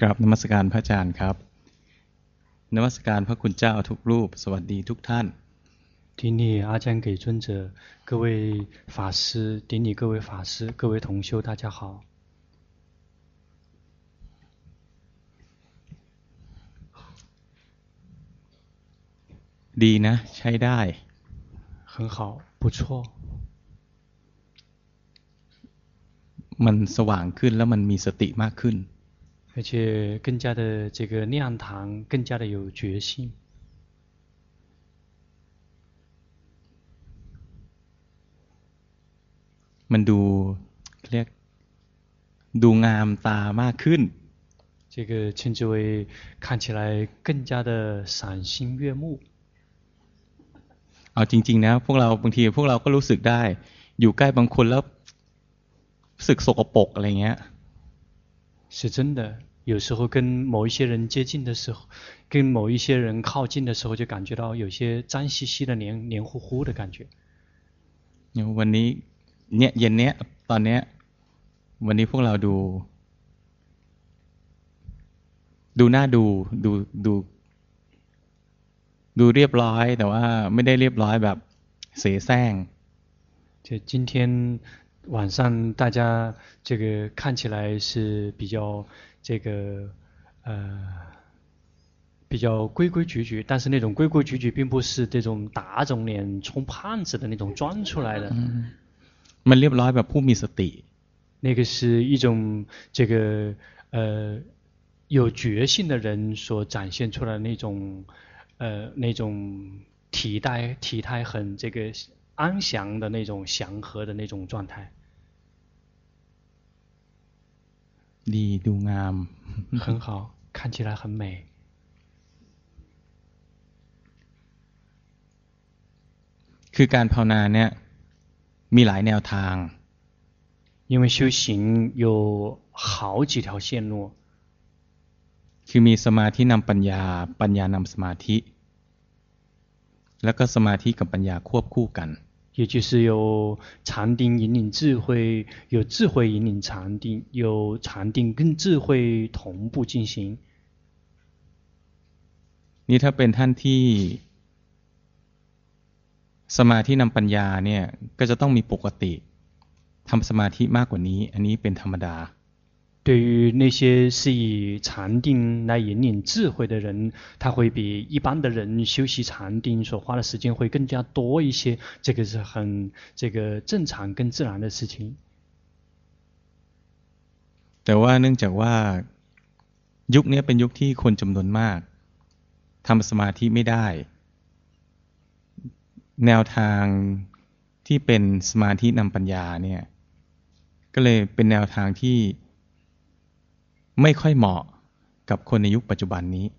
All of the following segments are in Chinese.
กราบนมัสการพระอาจารย์ครับ นมัสการพระคุณเจ้าทุกรูป สวัสดีทุกท่าน顶礼阿姜给尊者，各位法师，顶礼各位法师，各位同修，大家好。ดีนะ ใช้ได้很好不错มันสว่างขึ้นแล้วมันมีสติมากขึ้น 而且更加的这个亮堂，更加的有决心。มันดูเรียกดูงามตามากขึ้น这个称之为看起来更加的赏心悦目。เอาจริงๆนะพวกเราบางทีพวกเราก็รู้สึกได้ อยู่ใกล้บางคนแล้วรู้สึกสกปรกอะไรเงี้ย是真的。 有时候跟某一些人接近的时候，跟某一些人靠近的时候，就感觉到有些脏兮兮的、黏黏糊糊的感觉。วันนี้เนี่ยเย็นเนี้ยตอนเนี้ยวันนี้พวกเราดูดูหน้าดูดูดูดูเรียบร้อย แต่ว่าไม่ได้เรียบร้อยแบบเสแสร้ง就今天晚上大家这个看起来是比较。 这个呃比较规规矩矩，但是那种规规矩矩并不是这种打肿脸充胖子的那种装出来的。嗯，มันเรียบร้อยแบบผู้มีสติ。那个是一种这个呃有觉性的人所展现出来的那种呃那种体态体态很这个安详的那种祥和的那种状态。 ดีดูงาม很好看起来很美คือการภาวนาเนี่ยมีหลายแนวทาง因为修行有好几条线路คือมีสมาธินำปัญญาปัญญานำสมาธิ แล้วก็สมาธิกับปัญญาควบคู่กัน 也就是有禅定引领智慧，有智慧引领禅定，有禅定跟智慧同步进行。นี่ถ้าเป็นท่านที่สมาธินำปัญญาเนี่ยก็จะต้องมีปกติทำสมาธิมากกว่านี้ อันนี้เป็นธรรมดา 对于那些是以禅定来引领智慧的人，他会比一般的人修习禅定所花的时间会更加多一些。这个是很这个正常跟自然的事情。แต่ว่าเนื่องจากว่ายุคนี้เป็นยุคที่คนจำนวนมากทำสมาธิไม่ได้ แนวทางที่เป็นสมาธินำปัญญาเนี่ยก็เลยเป็นแนวทางที่ ไม่ค่อยเหมาะกับคนในยุคปัจจุบันนี้。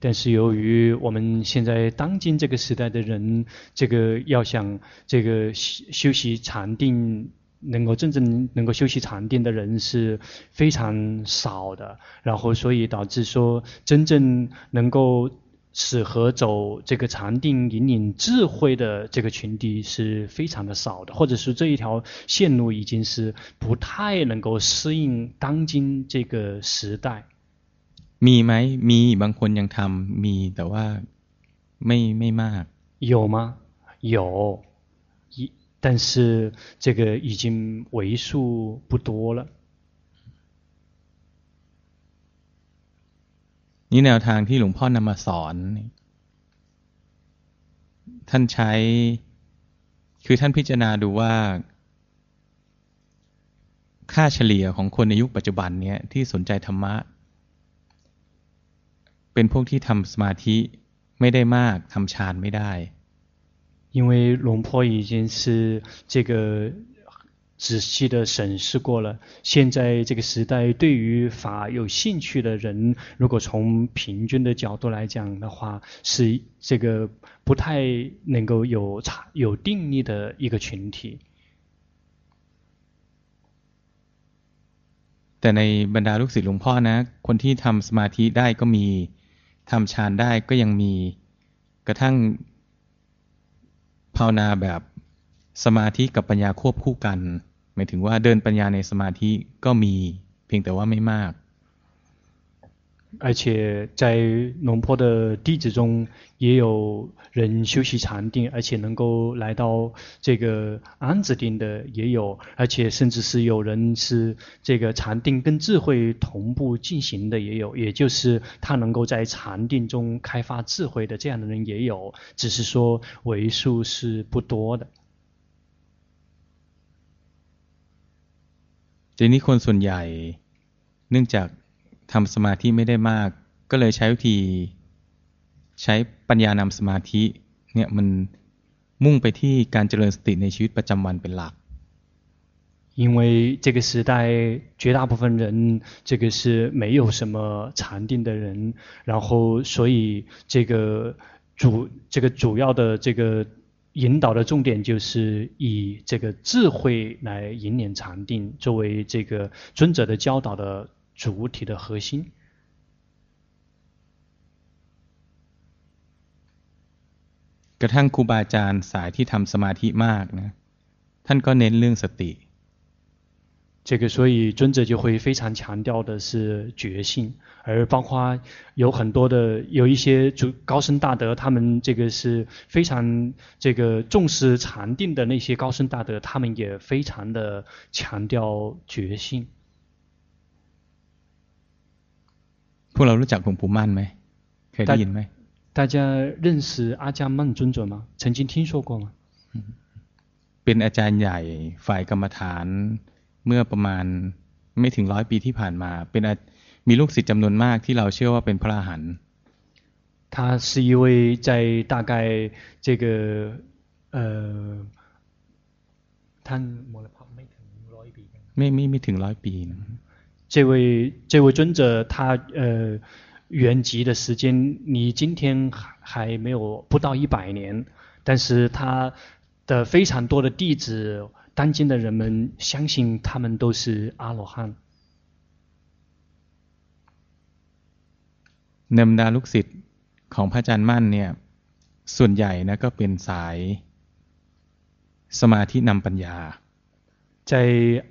但是由于我们现在当今这个时代的人，这个要想这个修习禅定，能够真正能够修习禅定的人是非常少的。然后所以导致说，真正能够。 适合走这个禅定引领智慧的这个群体是非常的少的，或者是这一条线路已经是不太能够适应当今这个时代。มีไหมมีบางคนยังทำมีแต่ว่าไม่ไม่มาก有吗？有，一但是这个已经为数不多了。 นี่แนวทางที่หลวงพ่อนำมาสอน ท่านใช้ คือท่านพิจารณาดูว่า ค่าเฉลี่ยของคนในยุคปัจจุบันเนี้ยที่สนใจธรรมะ เป็นพวกที่ทำสมาธิไม่ได้มากทำฌานไม่ได้因为龙坡已经是这个 仔细的审视过了，现在这个时代对于法有兴趣的人，如果从平均的角度来讲的话，是这个不太能够有有定力的一个群体。แต่ในบรรดาลูกศิษย์หลวงพ่อนะคนที่ทำสมาธิได้ก็มีทำฌานได้ก็ยังมีกระทั่งภาวนาแบบ สมาธิกับปัญญาควบคู่กันหมายถึงว่าเดินปัญญาในสมาธิก็มีเพียงแต่ว่าไม่มาก 而且在龙坡的弟子中，也有人修习禅定，而且能够来到这个安止定的也有，而且甚至是有人是这个禅定跟智慧同步进行的也有，也就是他能够在禅定中开发智慧的这样的人也有，只是说为数是不多的。 ทีนี้คนส่วนใหญ่เนื่องจากทำสมาธิไม่ได้มาก ก็เลยใช้วิธีใช้ปัญญานำสมาธิเนี่ยมันมุ่งไปที่การเจริญสติในชีวิตประจำวันเป็นหลัก因为这个时代绝大部分人，这个是没有什么禅定的人，然后所以这个主这个主要的这个 引导的重点就是以这个智慧来引领禅定，作为这个尊者的教导的主体的核心。กระทั่งครูบาอาจารย์สายที่ทำสมาธิมากนะท่านก็เน้นเรื่องสติ 这个所以尊者就会非常强调的是觉性，而包括有很多的有一些主高僧大德，他们这个是非常这个重视禅定的那些高僧大德，他们也非常的强调觉性。พวกเรารู้จักหลวงปู่มั่นไหมเคยได้ยินไหม大家认识阿迦曼尊者吗？曾经听说过吗？เป็นอาจารย์ใหญ่ฝ่ายกรรมฐาน เมื่อประมาณไม่ถึงร้อยปีที่ผ่านมาเป็นมีลูกศิษย์จำนวนมากที่เราเชื่อว่าเป็นพระอรหันต์他是一位在大概这个呃ท่านมรณภาพไม่ถึงร้อยปีไม่ไม่ไม่ถึงร้อยปีนะ这位这位尊者，他呃圆寂的时间，你今天还还没有不到一百年，但是他的非常多的弟子， 当今的人们相信他们都是阿罗汉。ในบรรดาลูกศิษย์ของพระอาจารย์มั่นเนี่ยส่วนใหญ่นะก็เป็นสายสมาธินำปัญญา在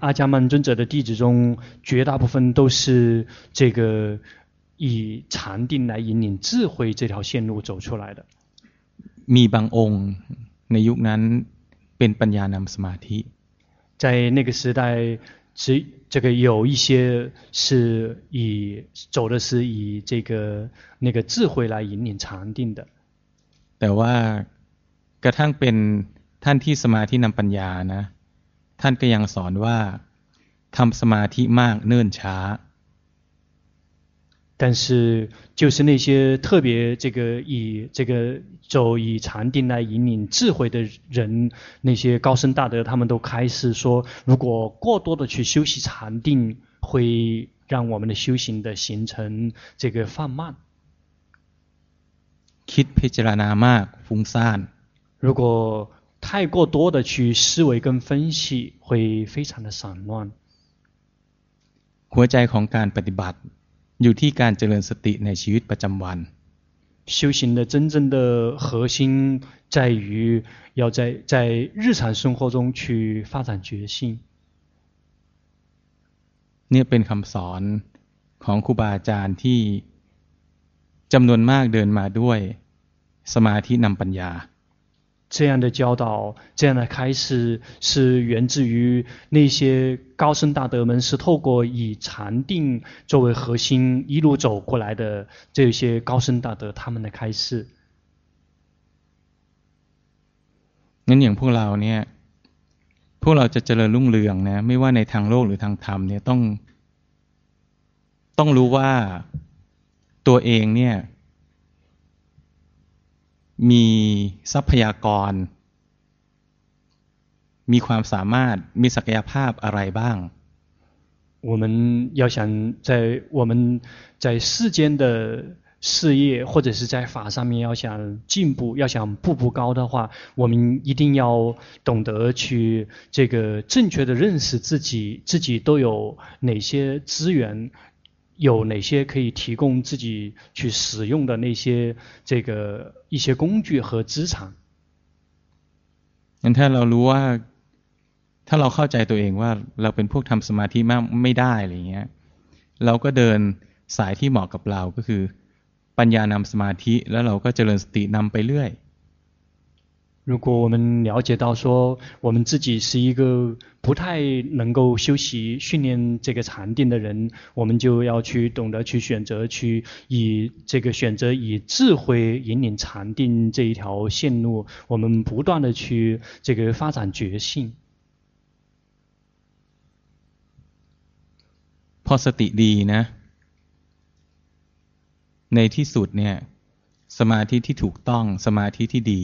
阿迦曼尊者的弟子中，绝大部分都是这个以禅定来引领智慧这条线路走出来的。มีบางองค์ในยุคนั้น เป็นปัญญานำสมาธิ。在那个时代，只这个有一些是以走的是以这个那个智慧来引领禅定的。แต่ว่ากระทั่งเป็นท่านที่สมาธินำปัญญานะท่านก็ยังสอนว่าทำสมาธิมากเนิ่นช้า 但是就是那些特别这个以这个走以禅定来引领智慧的人，那些高僧大德，他们都开始说，如果过多的去修习禅定，会让我们的修行的行程这个放慢。คิดพิจารณามากฟุ้งซ่าน如果太过多的去思维跟分析，会非常的散乱。หัวใจของการปฏิบัติ อยู่ที่การเจริญสติในชีวิตประจำวัน。修行的真正的核心在于要在在日常生活中去发展觉性。นี่เป็นคำสอนของครูบาอาจารย์ที่จำนวนมากเดินมาด้วยสมาธินำปัญญา这样的教导，这样的开示，是源自于那些 高僧大德们，是透过以禅定作为核心一路走过来的这些高僧大德他们的开示。งั้นอย่างพวกเราเนี่ยพวกเราจะเจริญรุ่งเรืองนะไม่ว่าในทางโลกหรือทางธรรมเนี่ยต้องต้องรู้ว่าตัวเองเนี่ยมีทรัพยากร มีความสามารถ มีศักยภาพอะไรบ้าง我们要想在我们在世间的事业或者是在法上面要想进步，要想步步高的话，我们一定要懂得去这个正确的认识自己，自己都有哪些资源。有哪些可以提供自己去使用的那些这个一些工具和资产？งั้นถ้าเรารู้ว่า ถ้าเราเข้าใจตัวเองว่าเราเป็นพวกทำสมาธิมากไม่ได้อะไรเงี้ยเราก็เดิน สายที่เหมาะกับเราก็คือ ปัญญานำสมาธิแล้วเราก็เจริญสตินำไปเรื่อย如果我们了解到说我们自己是一个不太能够修习训练这个禅定的人，我们就要去懂得去选择去以这个选择以智慧引领禅定这一条线路，我们不断的去这个发展觉性。 พอสติดีนะในที่สุดเนี่ยสมาธิที่ถูกต้องสมาธิที่ดี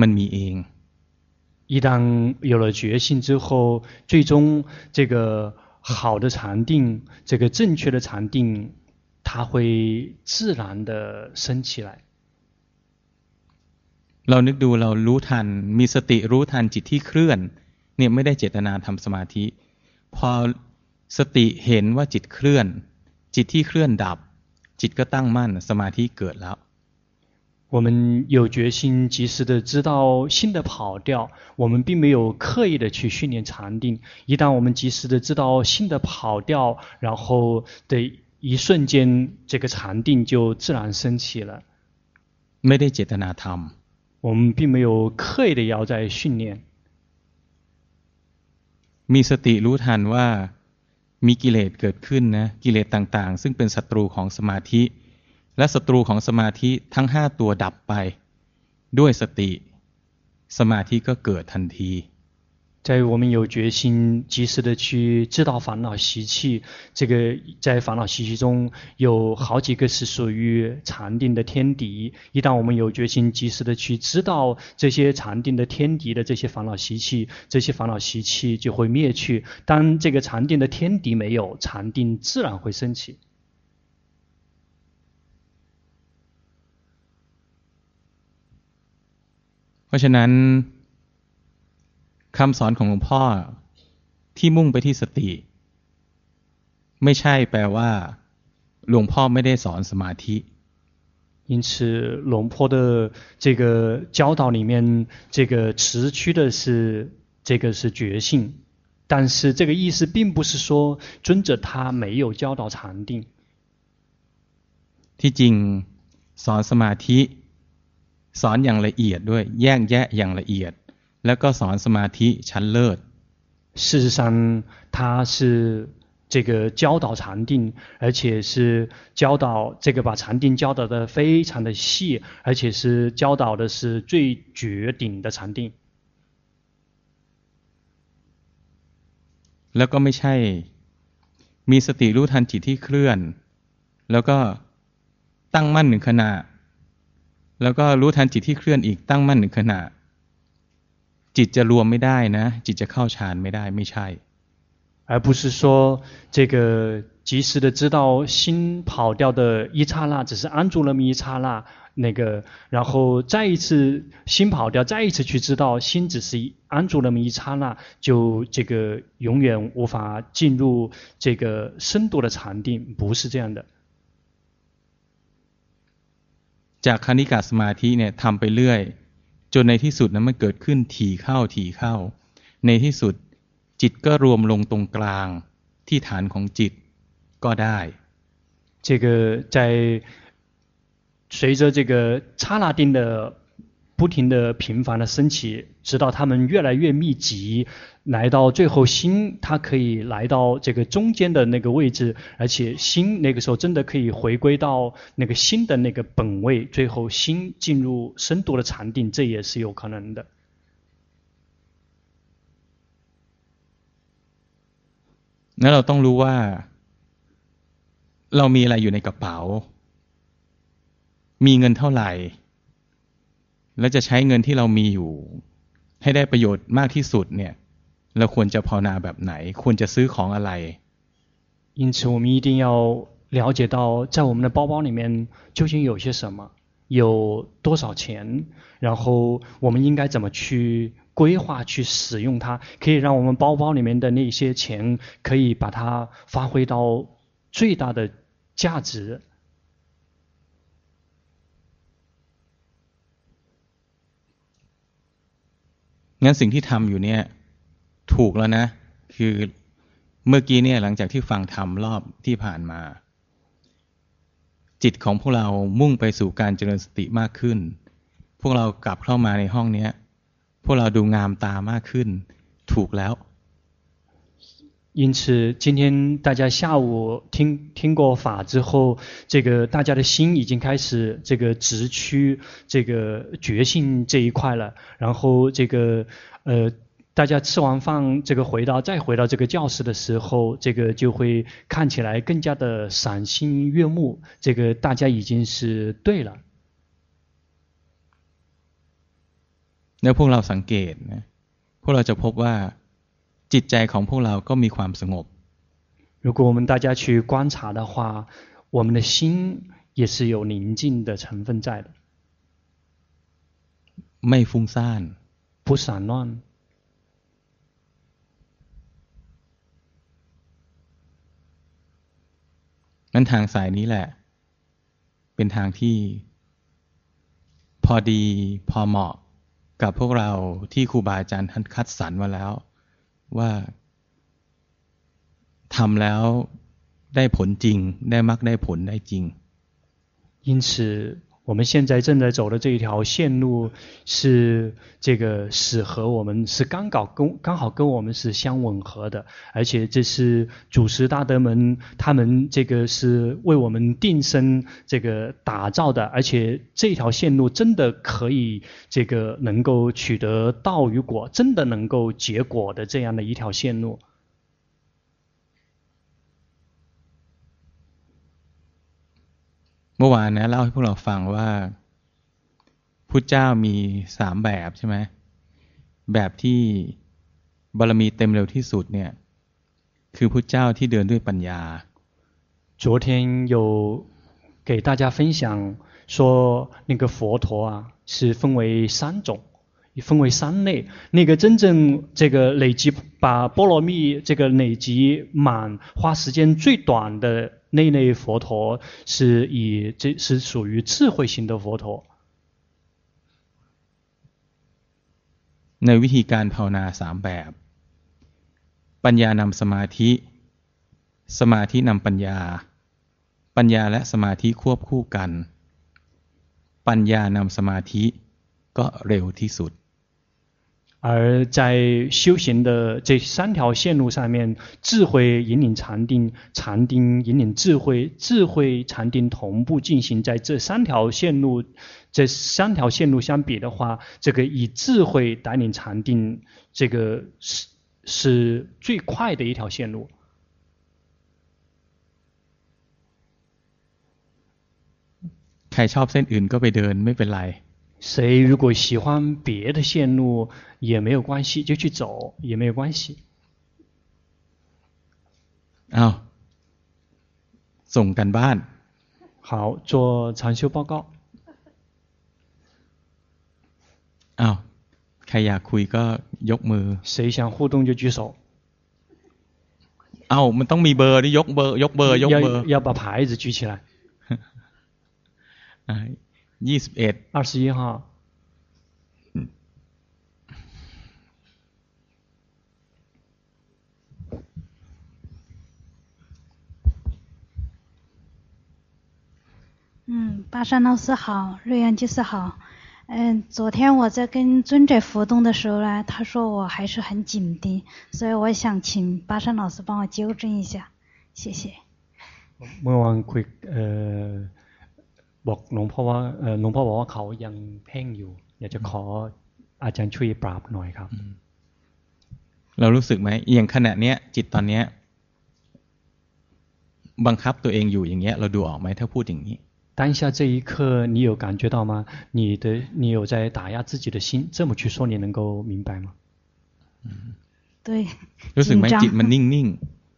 มันมีเอง一旦有了觉性之后，最终这个好的禅定，这个正确的禅定，它会自然的升起来。เรานึกดูเรารู้ทันมีสติรู้ทันจิตที่เคลื่อนเนี่ยไม่ได้เจตนาทำสมาธิ พอ สติเห็นว่าจิตเคลื่อน จิตที่เคลื่อนดับ จิตก็ตั้งมั่นสมาธิเกิดแล้ว我们有决心，及时的知道心的跑调。我们并没有刻意的去训练禅定。一旦我们及时的知道心的跑调，然后的一瞬间，这个禅定就自然升起了。没得觉得那汤。我们并没有刻意的要在训练。มีสติรู้ทันว่า มีกิเลสเกิดขึ้นนะกิเลสต่างๆ ซึ่งเป็นศัตรูของสมาธิ และศัตรูของสมาธิทั้งห้าตัวดับไป ด้วยสติ สมาธิก็เกิดทันที 在我们有决心，及时的去知道烦恼习气，这个在烦恼习气中有好几个是属于禅定的天敌。一旦我们有决心，及时的去知道这些禅定的天敌的这些烦恼习气，这些烦恼习气就会灭去。当这个禅定的天敌没有，禅定自然会升起。เพราะฉะนั้น คำสอนของหลวงพ่อที่มุ่งไปที่สติ ไม่ใช่แปลว่าหลวงพ่อไม่ได้สอนสมาธิ因此，龙坡的这个教导里面，这个词区的是这个是觉性，但是这个意思并不是说尊者他没有教导禅定。ที่จริงสอนสมาธิสอนอย่างละเอียดด้วยแยกแยะอย่างละเอียด แล้วก็สอนสมาธิชั้นเลิศ事实上他是这个教导禅定而且是教导这个把禅定教导得非常的细而且是教导的是最绝顶的禅定แล้วก็ไม่ใช่มีสติรู้ทันจิตที่เคลื่อน แล้วก็ตั้งมั่นหนึ่งขณะแล้วก็รู้ทันจิตที่เคลื่อนอีกตั้งมั่นหนึ่งขณะ จิตจะรวมไม่ได้นะ จิตจะเข้าฌานไม่ได้ไม่ใช่而不是说这个及时的知道心跑掉的一刹那，只是安住那么一刹那，那个然后再一次心跑掉，再一次去知道心只是安住那么一刹那，就这个永远无法进入这个深度的禅定，不是这样的。จากคณิกาสมาธิเนี่ยทำไปเรื่อย จนในที่สุดนั้นมันเกิดขึ้นถี่เข้าถี่เข้า ในที่สุดจิตก็รวมลงตรงกลางที่ฐานของจิตก็ได้这个在随着这个刹那定的 不停的频繁的升起，直到他们越来越密集。来到最后，心它可以来到这个中间的那个位置，而且心那个时候真的可以回归到那个心的那个本位，最后心进入深度的禅定，这也是有可能的。那เราต้องรู้ว่าเรามีอะไรอยู่ในกระเป๋ามีเงินเท่าไหร่ แล้วจะใช้เงินที่เรามีอยู่ให้ได้ประโยชน์มากที่สุดเนี่ยเราควรจะภาวนาแบบไหนควรจะซื้อของอะไร因此我们一定要了解到在我们的包包里面究竟有些什么有多少钱然后我们应该怎么去规划去使用它可以让我们包包里面的那些钱可以把它发挥到最大的价值 งั้นสิ่งที่ทำอยู่เนี่ย ถูกแล้วนะ คือเมื่อกี้เนี่ยหลังจากที่ฟังธรรมรอบที่ผ่านมา จิตของพวกเรามุ่งไปสู่การเจริญสติมากขึ้น พวกเรากลับเข้ามาในห้องเนี้ย พวกเราดูงามตามากขึ้น ถูกแล้ว 因此，今天大家下午听听过法之后，这个大家的心已经开始这个直趋这个觉性这一块了。然后，这个呃，大家吃完饭，这个回到再回到这个教室的时候，这个就会看起来更加的赏心悦目。这个大家已经是对了。那พวกเราสังเกตนะพวกเราจะพบว่า จิตใจของพวกเราก็มีความสงบ如果我们大家去观察的话，我们的心也是有宁静的成分在的。ไม่ฟุ้งซ่าน不散乱。นั้นทางสายนี้แหละ เป็นทางที่ พอดีพอเหมาะกับพวกเราที่ครูบาอาจารย์ท่านคัดสรรมาแล้ว ว่าทำแล้วได้ผลจริง ได้มรรคได้ผลได้จริง因此我们现在正在走的这一条线路是这个适合我们，是刚搞跟刚好跟我们是相吻合的，而且这是主持大德们他们这个是为我们定身这个打造的，而且这条线路真的可以这个能够取得道与果，真的能够结果的这样的一条线路。เมื่อวานนะเล่าให้พวกเราฟังว่าพุทธเจ้ามีสามแบบใช่ไหมแบบที่บารมีเต็มเร็วที่สุดเนี่ยคือพุทธเจ้าที่เดินด้วยปัญญา昨天有给大家分享说那个佛陀啊是分为三种分为三类那个真正这个累积把波罗蜜这个累积满花时间最短的 那一类佛陀是以这是属于智慧型的佛陀。ในวิธีการภาวนาสามแบบ ปัญญานำสมาธิ สมาธินำปัญญา ปัญญาและสมาธิควบคู่กัน ปัญญานำสมาธิก็เร็วที่สุด 而在修行的这三条线路上面，智慧引领禅定，禅定引领智慧，智慧禅定同步进行。在这三条线路，这三条线路相比的话，这个以智慧带领禅定，这个是是最快的一条线路。ใครชอบเส้นอื่นก็ไปเดินไม่เป็นไร 谁如果喜欢别的线路也没有关系，就去走也没有关系。啊，总干班，好，做禅修报告。啊，ใครอยากคุยก็ยกมือ。谁想互动就举手。啊，มันต้องมีเบอร์ดิยกเบอร์ยกเบอร์ยกเบอร์。要要把牌子举起来。 ยี่สิบเอ็ด二十一号嗯，巴山老师好，瑞安居士好。嗯，昨天我在跟尊者互动的时候呢，他说我还是很紧的，所以我想请巴山老师帮我纠正一下，谢谢。เมื่อวานคุยเอ่อ บอกหลวงพ่อว่าหลวงพ่อบอกว่าเขายังเพ่งอยู่ อยากจะขออาจารย์ช่วยปราบหน่อยครับ เรารู้สึกไหมอย่างขณะเนี้ย จิตตอนเนี้ย บังคับตัวเองอยู่อย่างเงี้ย เราดูออกไหมถ้าพูดอย่างนี้当下这一刻，你有感觉到吗？你的你有在打压自己的心，这么去说，你能够明白吗？嗯，对，รู้สึกไหมจิตมันนิ่งนิ่ง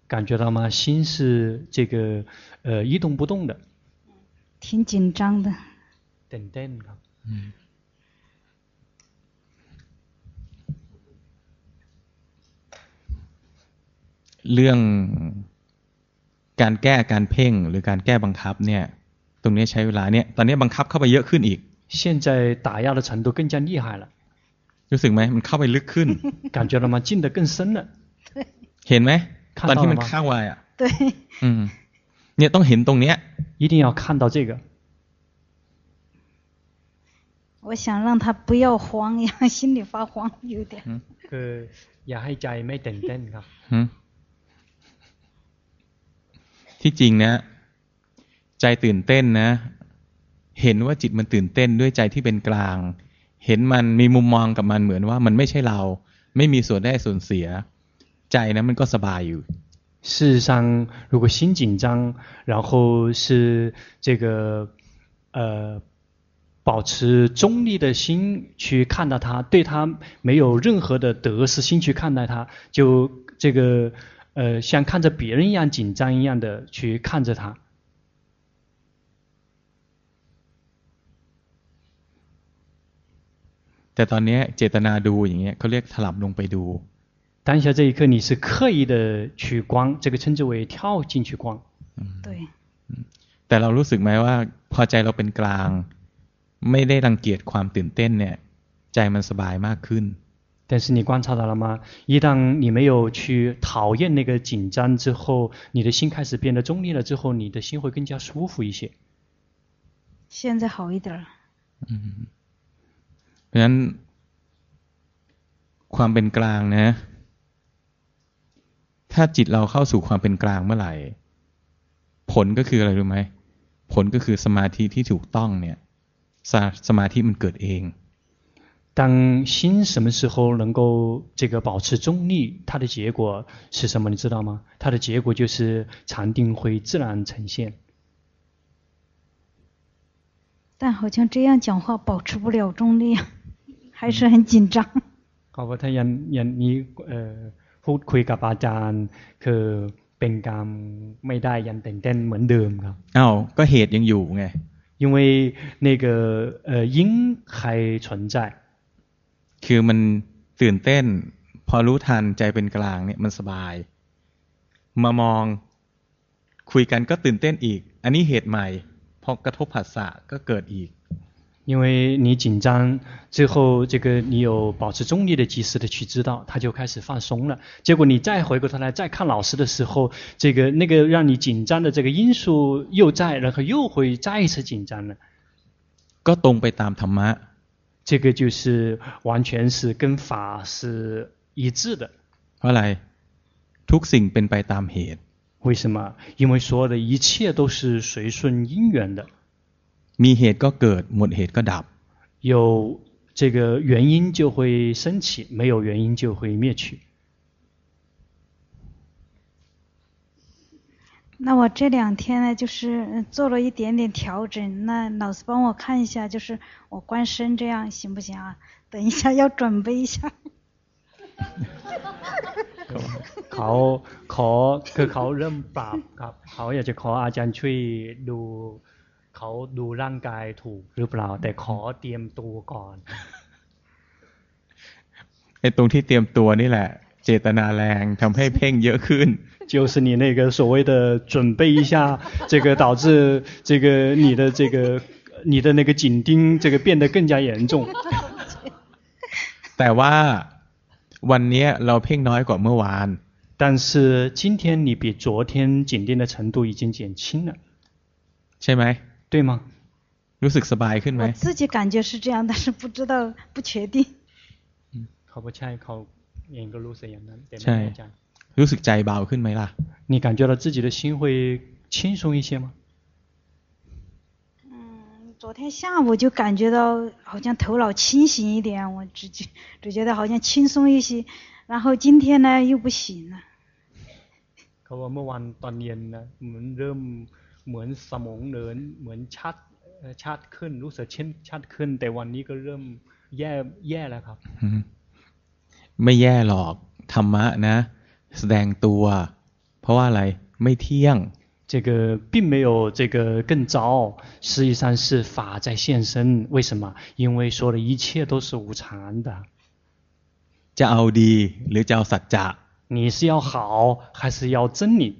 感觉到吗？心是这个呃一动不动的。 挺紧张的。ตื่นเต้นครับเรื่องการแก้การเพ่งหรือการแก้บังคับเนี่ย ตรงนี้ใช้เวลาเนี่ย ตอนนี้บังคับเข้าไปเยอะขึ้นอีก现在打压的程度更加厉害了รู้สึกไหมมันเข้าไปลึกขึ้น感觉到吗进得更深了เห็นไหมตอนที่มันเข้าไปอ่ะ对อืม เนี่ยต้องเห็นตรงเนี้ย一定要看到这个我想让他不要慌呀，心里发慌有点。คืออย่าให้ใจไม่ตื่นเต้นครับที่จริงนะใจตื่นเต้นนะ เห็นว่าจิตมันตื่นเต้นด้วยใจที่เป็นกลาง เห็นมันมีมุมมองกับมันเหมือนว่ามันไม่ใช่เรา ไม่มีส่วนได้ส่วนเสีย ใจนะมันก็สบายอยู่ 事实上，如果心紧张，然后是这个呃保持中立的心去看到他，对他没有任何的得失心去看待他，就这个呃像看着别人一样紧张一样的去看着他。แต่ตอนนี้เจตนาดูอย่างเงี้ยเขาเรียกถลับลงไปดู 当下这一刻，你是刻意的去观，这个称之为跳进去观。对。แต่เรารู้สึกไหมว่าพอใจเราเป็นกลางไม่ได้รังเกียจความตื่นเต้นเนี่ยใจมันสบายมากขึ้น但是你观察到了吗？一旦你没有去讨厌那个紧张之后，你的心开始变得中立了之后，你的心会更加舒服一些。现在好一点了。嗯。เพราะฉะนั้นความเป็นกลางนะ ถ้าจิตเราเข้าสู่ความเป็นกลางเมื่อไหร่ ผลก็คืออะไรรู้ไหมผลก็คือสมาธิที่ถูกต้องเนี่ยสสมาธิมันเกิดเอง当心什么时候能够这个保持中立，它的结果是什么？你知道吗？它的结果就是禅定会自然呈现。但好像这样讲话保持不了中立，还是很紧张。好吧，他ยันยันนี้เอ่อ พูดคุยกับอาจารย์คือเป็นการไม่ได้ยันตื่นเต้นเหมือนเดิมครับอ้าวก็เหตุยังอยู่ไง因为那个呃因还存在คือมันตื่นเต้น พอรู้ทันใจเป็นกลางเนี่ยมันสบาย มามองคุยกันก็ตื่นเต้นอีก อันนี้เหตุใหม่พอกระทบผัสสะก็เกิดอีก 因为你紧张，最后这个你有保持中立的及时的去知道，他就开始放松了。结果你再回过头来再看老师的时候，这个那个让你紧张的这个因素又在，然后又会再一次紧张了。ก็ตรงไปตามธรรมะ，这个就是完全是跟法是一致的。เพราะอะไร？ทุกสิ่งเป็นไปตามเหตุ。为什么？因为所有的一切都是随顺因缘的。 มีเหตุก็เกิดหมดเหตุก็ดับ有这个原因就会升起，没有原因就会灭去。那我这两天呢，就是做了一点点调整。那老师帮我看一下，就是我观身这样行不行啊？等一下要准备一下。เขาขอคือเขาเริ่มปรับครับเขาอยากจะขออาจารย์ช่วยดู เขาดูร่างกายถูกหรือเปล่าแต่ขอเตรียมตัวก่อนไอ้ตรงที่เตรียมตัวนี่แหละ เจตนาแรงทำให้เพ่งเยอะขึ้น就是你那个所谓的准备一下，这个导致这个你的这个你的那个紧盯，这个变得更加严重。แต่ว่าวันนี้เราเพ่งน้อยกว่าเมื่อวาน但是今天你比昨天紧盯的程度已经减轻了，ใช่ไหม 对吗？รู้สึกสบายขึ้นไหม？我自己感觉是这样，但是不知道，不确定。嗯，เขา不ใช่เขาเองก็รู้สึกอย่างนั้นแต่ไม่แน่ใจรู้สึกใจเบาขึ้นไหมล่ะ？你感觉到自己的心会轻松一些吗？嗯，昨天下午就感觉到好像头脑清醒一点，我只觉只觉得好像轻松一些，然后今天呢又不行了。เขาว่าเมื่อวันตอนเย็นนะเหมือนเริ่ม เหมือนสมองเดินเหมือนชัดชัดขึ้นรู้สึกเช่นชัดขึ้น แต่วันนี้ก็เริ่มแย่แย่แล้วครับไม่แย่หรอกธรรมะนะ แสดงตัว เพราะว่าอะไรไม่เที่ยง这个并没有这个更糟，实际上是法在现身。为什么？因为说的一切都是无常的。จะเอาดีหรือจะเอาสัจจะ你是要好还是要真理？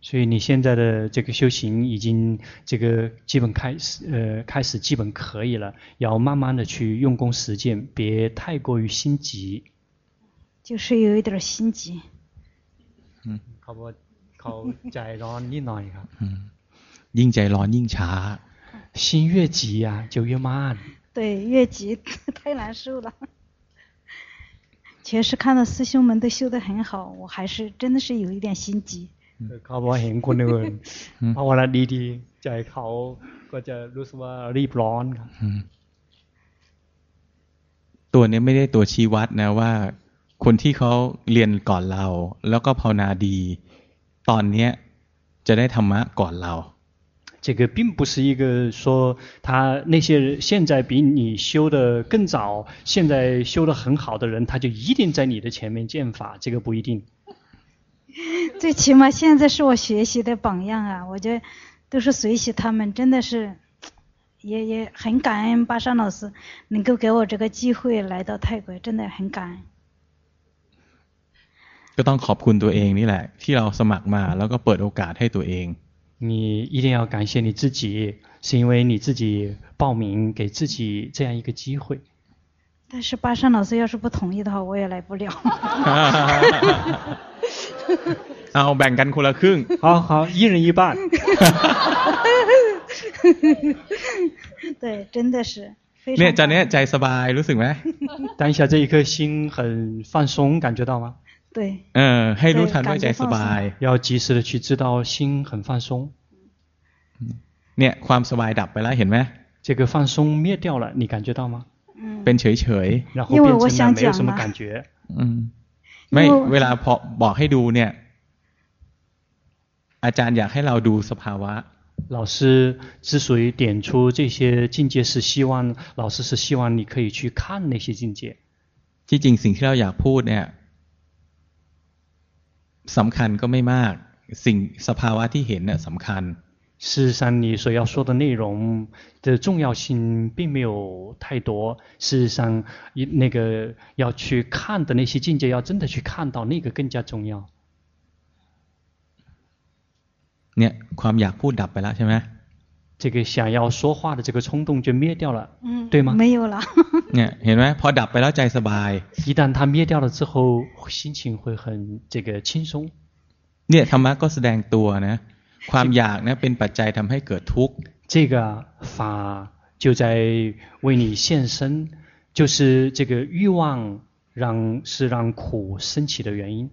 所以你现在的这个修行已经这个基本开始，呃，开始基本可以了，要慢慢的去用功实践，别太过于心急。就是有一点心急。嗯，เขาบอกเขาใจร้อนนิดหน่อยครับ。嗯，ยิ่งใจร้อนยิ่งช้า。心越急呀，就越慢。对，越急太难受了。确实看到师兄们都修得很好，我还是真的是有一点心急。 เขาบอกเห็นคนอื่นภาวนาดีๆใจเขาก็จะรู้สึกว่ารีบร้อนครับตัวนี้ไม่ได้ตัวชี้วัดนะว่าคนที่เขาเรียนก่อนเรา แล้วก็ภาวนาดี ตอนเนี้ยจะได้ธรรมะก่อนเรา这个并不是一个说他那些人现在比你修得更早，现在修得很好的人，他就一定在你的前面见法，这个不一定。 最起码现在是我学习的榜样啊！我觉得都是随喜他们，真的是也也很感恩巴山老师能够给我这个机会来到泰国，真的很感恩。ก็ต้องขอบคุณตัวเองนี่แหละที่เราสมัครมาแล้วก็เปิดโอกาสให้ตัวเอง你一定要感谢你自己，是因为你自己报名给自己这样一个机会。但是巴山老师要是不同意的话，我也来不了。 เอาแบ่งกันคนละครึ่ง好好一人一半对真的是เนี่ยจะเนี่ยใจสบายรู้สึกไหม当下这一颗心很放松感觉到吗对เออให้รู้ทันว่าใจสบาย要及时的去知道心很放松เนี่ยความสบายดับไปแล้วเห็นไหม这个放松灭掉了你感觉到吗เป็นเฉยเฉย然后变成了没有什么感觉嗯 ไม่เวลาพอบอกให้ดูเนี่ยอาจารย์อยากให้เราดูสภาวะ老师之所以点出这些境界，是希望老师是希望你可以去看那些境界。ที่จริงสิ่งที่เราอยากพูดเนี่ยสำคัญก็ไม่มาก สิ่งสภาวะที่เห็นเนี่ยสำคัญ 事实上，你所要说的内容的重要性并没有太多。事实上，那个要去看的那些境界，要真的去看到，那个更加重要。เนี่ยความอยากพูดดับไปแล้วใช่ไหม这个想要说话的这个冲动就灭掉了，嗯，对吗？没有了。เนี่ยเห็นไหมพอดับไปแล้วใจสบาย。一旦它灭掉了之后，心情会很这个轻松。เนี่ยธรรมะก็แสดงตัวนะ ความอยาก呢เป็นปัจจัยทำให้เกิดทุกข์这个法就在为你现身，就是这个欲望让是让苦升起的原因。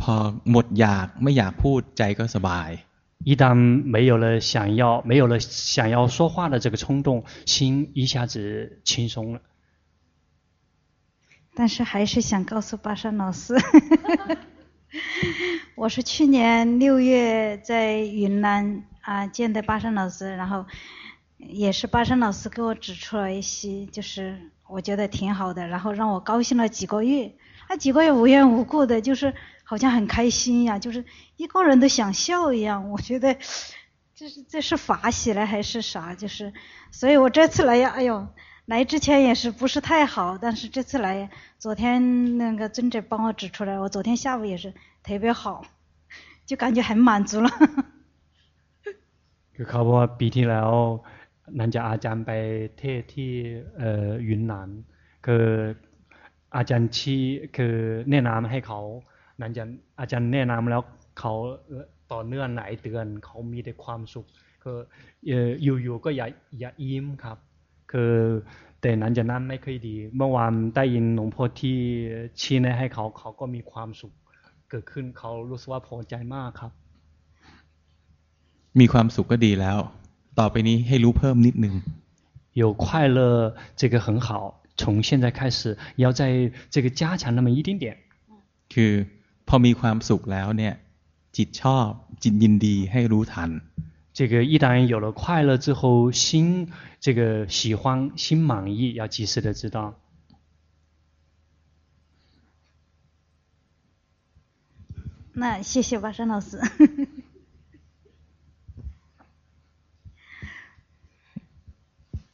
พอหมดอยากไม่อยากพูดใจก็สบาย一旦没有了想要没有了想要说话的这个冲动，心一下子轻松了。但是还是想告诉巴山老师。 我是去年六月在云南啊见的巴山老师，然后也是巴山老师给我指出了一些，就是我觉得挺好的，然后让我高兴了几个月。那几个月无缘无故的，就是好像很开心呀，就是一个人都想笑一样。我觉得这是这是法喜来还是啥？就是，所以我这次来呀，哎呦。来之前也是不是太好，但是这次来，昨天那个尊者帮我指出来，我昨天下午也是特别好，就感觉很满足了。คือเขาบอกว่าปีที่แล้วนันจะอาจารย์ไปเทศที่เอ่อยุนนานคืออาจารย์ชี้คือแนะนำให้เขานันจะอาจารย์แนะนำแล้วเขาต่อเนื่องหลายเดือนเขามีแต่ความสุขคืออยู่ๆก็อย่าอย่าอิ่มครับคือแต่หลังจากนั้นไม่ค่อยดีเมื่อวานได้ยินหลวงพ่อที่ชี้แนะให้เขาเขาก็มีความสุข เกิดขึ้นเขารู้สึกว่าพอใจมากครับมีความสุขก็ดีแล้ว ต่อไปนี้ให้รู้เพิ่มนิดนึง有快乐这个很好从现在开始要在这个加强那么一点点คือพอมีความสุขแล้วเนี่ยจิตชอบจิตยินดีให้รู้ทัน这个一旦有了快乐之后，心这个喜欢、心满意，要及时的知道。 那谢谢王山老师。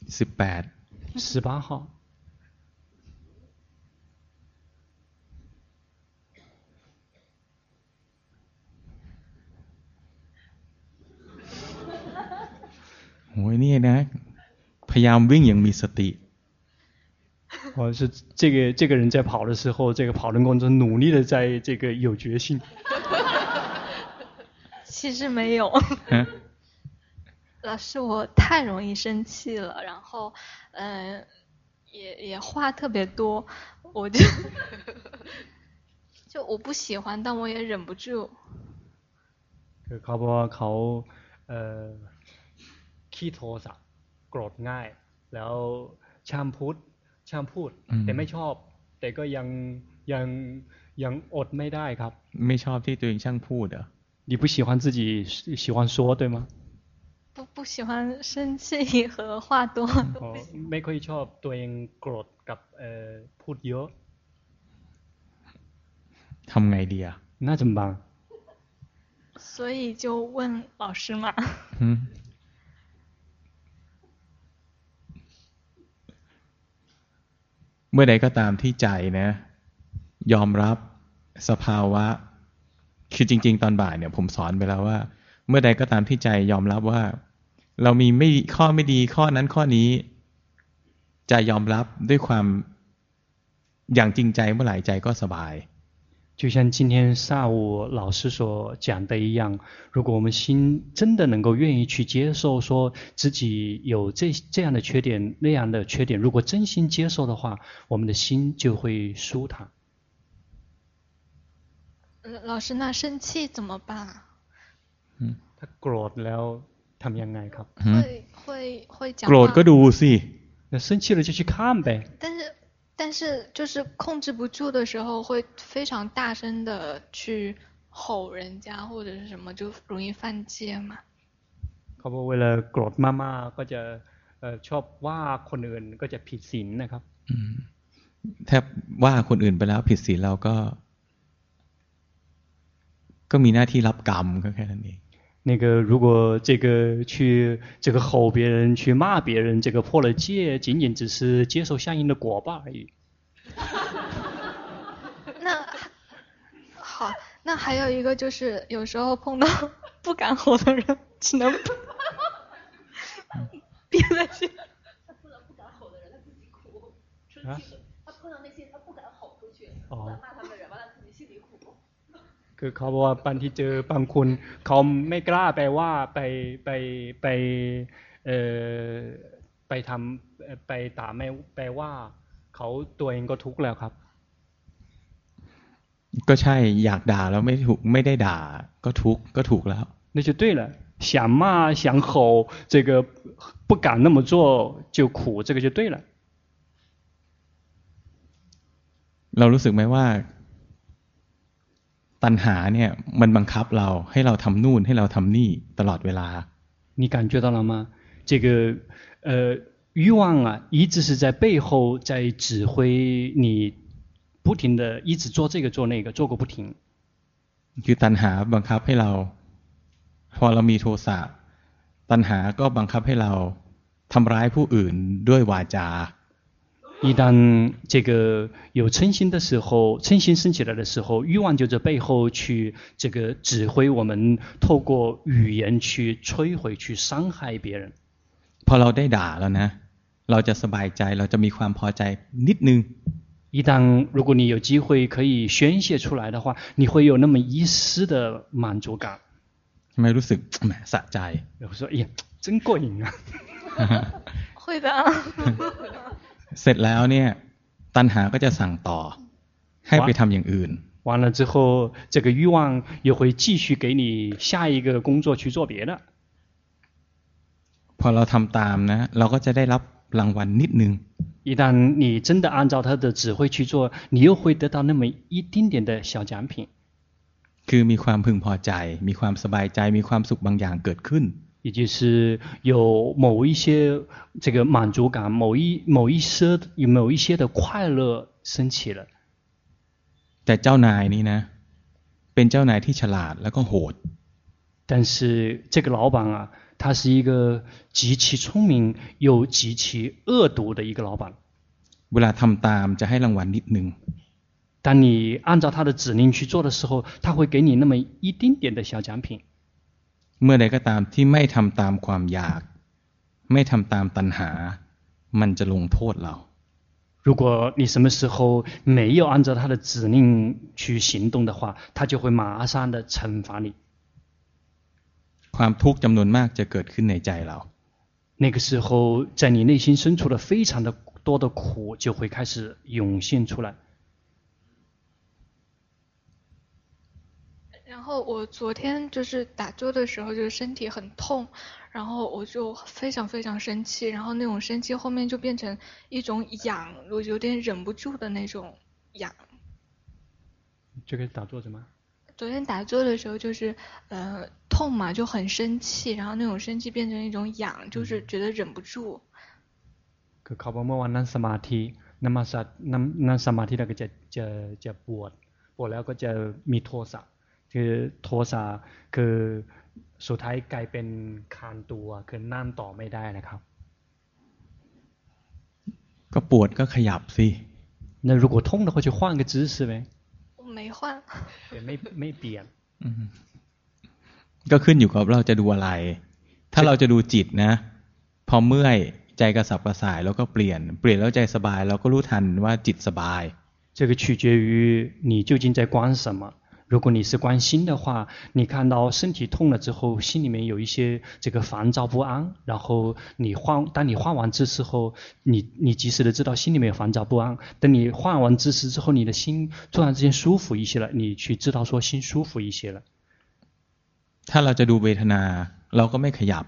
十八十八号。我，这呢，พยายามวิ่งอย。我是这个这个人在跑的时候，这个跑的过程中努力的在这个有决心。其实没有。老师，我太容易生气了，然后，嗯、呃，也也话特别多，我就就我不喜欢，但我也忍不住。คือเขาบอกว่าเขาเอ่อขี้โทสะโกรธง่ายแล้วชามพุทธช่างพูดแต่ไม่ชอบ แต่ก็ยังยังยังอดไม่ได้ครับ ไม่ชอบที่ตัวเองช่างพูดเหรอ 你不喜欢自己喜欢说对吗不不喜欢生气和话多ไม่ค่อยชอบตัวเองโกรธกับเอ่อพูดเยอะทำไงดีอ่ะ那怎么办所以就问老师嘛เมื่อใดก็ตามที่ใจนะ ยอมรับสภาวะ คือจริง ๆ ตอนบ่ายเนี่ย ผมสอนไปแล้วว่า เมื่อใดก็ตามที่ใจยอมรับว่า เรามีไม่ข้อไม่ดีข้อนั้นข้อนี้ใจยอมรับด้วยความอย่างจริงใจเมื่อไหร่ใจก็สบาย就像今天下午老师所讲的一样，如果我们心真的能够愿意去接受，说自己有这这样的缺点、那样的缺点，如果真心接受的话，我们的心就会舒坦。 老师，那生气怎么办？嗯，他โกรธแล้วทำยังไงครับ？会会会讲。โกรธก็ดูสิ。那生气了就去看呗。但是。但是就是控制不住的时候，会非常大声的去吼人家或者是什么，就容易犯戒嘛。เขาบอกเวลาโกรธมากๆก็จะชอบว่าคนอื่นก็จะผิดศีลนะครับแทบว่าคนอื่นไปแล้วผิดศีลเราก็ ก็มีหน้าที่รับกรรมก็แค่นั้นเอง那个如果这个去这个吼别人去骂别人，这个破了戒，仅仅只是接受相应的果报而已。那好，那还有一个就是有时候碰到不敢吼的人，只能憋在心。他碰到不敢吼的人，他自己哭，生气。他碰到那些他不敢吼出去、不敢骂他们的人，完了自己心里苦。 คือเขาบอกว่าบางที่เจอบางคนเขาไม่กล้าไปว่าไปไปไปเอ่อไปทำไปด่าไม่ไปว่าเขาตัวเองก็ทุกข์แล้วครับ ก็ใช่อยากด่าแล้วไม่ถูกไม่ได้ด่าก็ทุกข์ก็ถูกแล้ว那就对了想骂想吼这个不敢那么做就苦这个就对了เรารู้สึกไหมว่า ตัณหาเนี่ยมันบังคับเราให้เราทำนู่นให้เราทำนี่ตลอดเวลา你感觉到了吗这个呃欲望啊一直是在背后在指挥你不停的一直做这个做那个做个不停คือตัณหาบังคับให้เราพอเรามีโทสะตัณหาก็บังคับให้เราทำร้ายผู้อื่นด้วยวาจา 一旦这个有嗔心的时候，嗔心升起来的时候，欲望就在背后去这个指挥我们，透过语言去摧毁、去伤害别人。พอเราได้ด่าแล้วนะเราจะสบายใจเราจะมีความพอใจนิดนึง一旦如果你有机会可以宣泄出来的话，你会有那么一丝的满足感。ไม่รู้สึกแหมสะใจ我说哎呀真过瘾啊会的 เสร็จแล้วเนี่ยตัณหาก็จะสั่งต่อให้ไปทำอย่างอื่น完了之后这个欲望又会继续给你下一个工作去做别的พอเราทำตามนะเราก็จะได้รับรางวัลนิดนึง一旦你真的按照他的指挥去做你又会得到那么一丁点的小奖品คือมีความพึงพอใจมีความสบายใจมีความสุขบางอย่างเกิดขึ้น 也就是有某一些这个满足感，某一某一些有某一些的快乐升起了。แต่เจ้านายนี่นะเป็นเจ้านายที่ฉลาดแล้วก็โหด 但是这个老板啊，他是一个极其聪明又极其恶毒的一个老板。เวลาทำตามจะให้รางวัลนิดหนึ่ง当你按照他的指令去做的时候，他会给你那么一丁点的小奖品。 เมื่อใดก็ตามที่ไม่ทำตามความอยาก ไม่ทำตามตัณหา มันจะลงโทษเรา。如果你什么时候没有按照他的指令去行动的话，他就会马上的惩罚你。ความทุกข์จำนวนมากจะเกิดขึ้นในใจเรา。那个时候，在你内心深处的非常的多的苦就会开始涌现出来。 后我昨天就是打坐的时候，就是身体很痛，然后我就非常非常生气，然后那种生气后面就变成一种痒，我有点忍不住的那种痒。这个打坐什么？昨天打坐的时候就是呃痛嘛，就很生气，然后那种生气变成一种痒，就是觉得忍不住。คือเขาบอกเมื่อวันนั้นสมาธินั่นมาสัตนั่นนั่นสมาธิแล้วก็จะจะจะปวดปวดแล้วก็จะมีโทสะ คือโทสะคือสุดท้ายกลายเป็นคานตัวคือนั่งต่อไม่ได้นะครับก็ปวดก็ขยับสิ那如果痛的话就换个姿势呗我没换ไม่ไม่เปลี่ยนก็ขึ้นอยู่กับเราจะดูอะไร ถ้าเราจะดูจิตนะ พอเมื่อยใจกระสับกระส่ายแล้วก็เปลี่ยน เปลี่ยนแล้วใจสบายเราก็รู้ทันว่าจิตสบาย这个取决于你究竟在观什么。 如果你是观心的话，你看到身体痛了之后，心里面有一些这个烦躁不安，然后你换，当你换完姿势后，你你及时的知道心里面有烦躁不安。等你换完姿势之后，你的心突然之间舒服一些了，你去知道说心舒服一些了。ถ้าเราจะดูเวทนาเราก็ไม่ขยับ。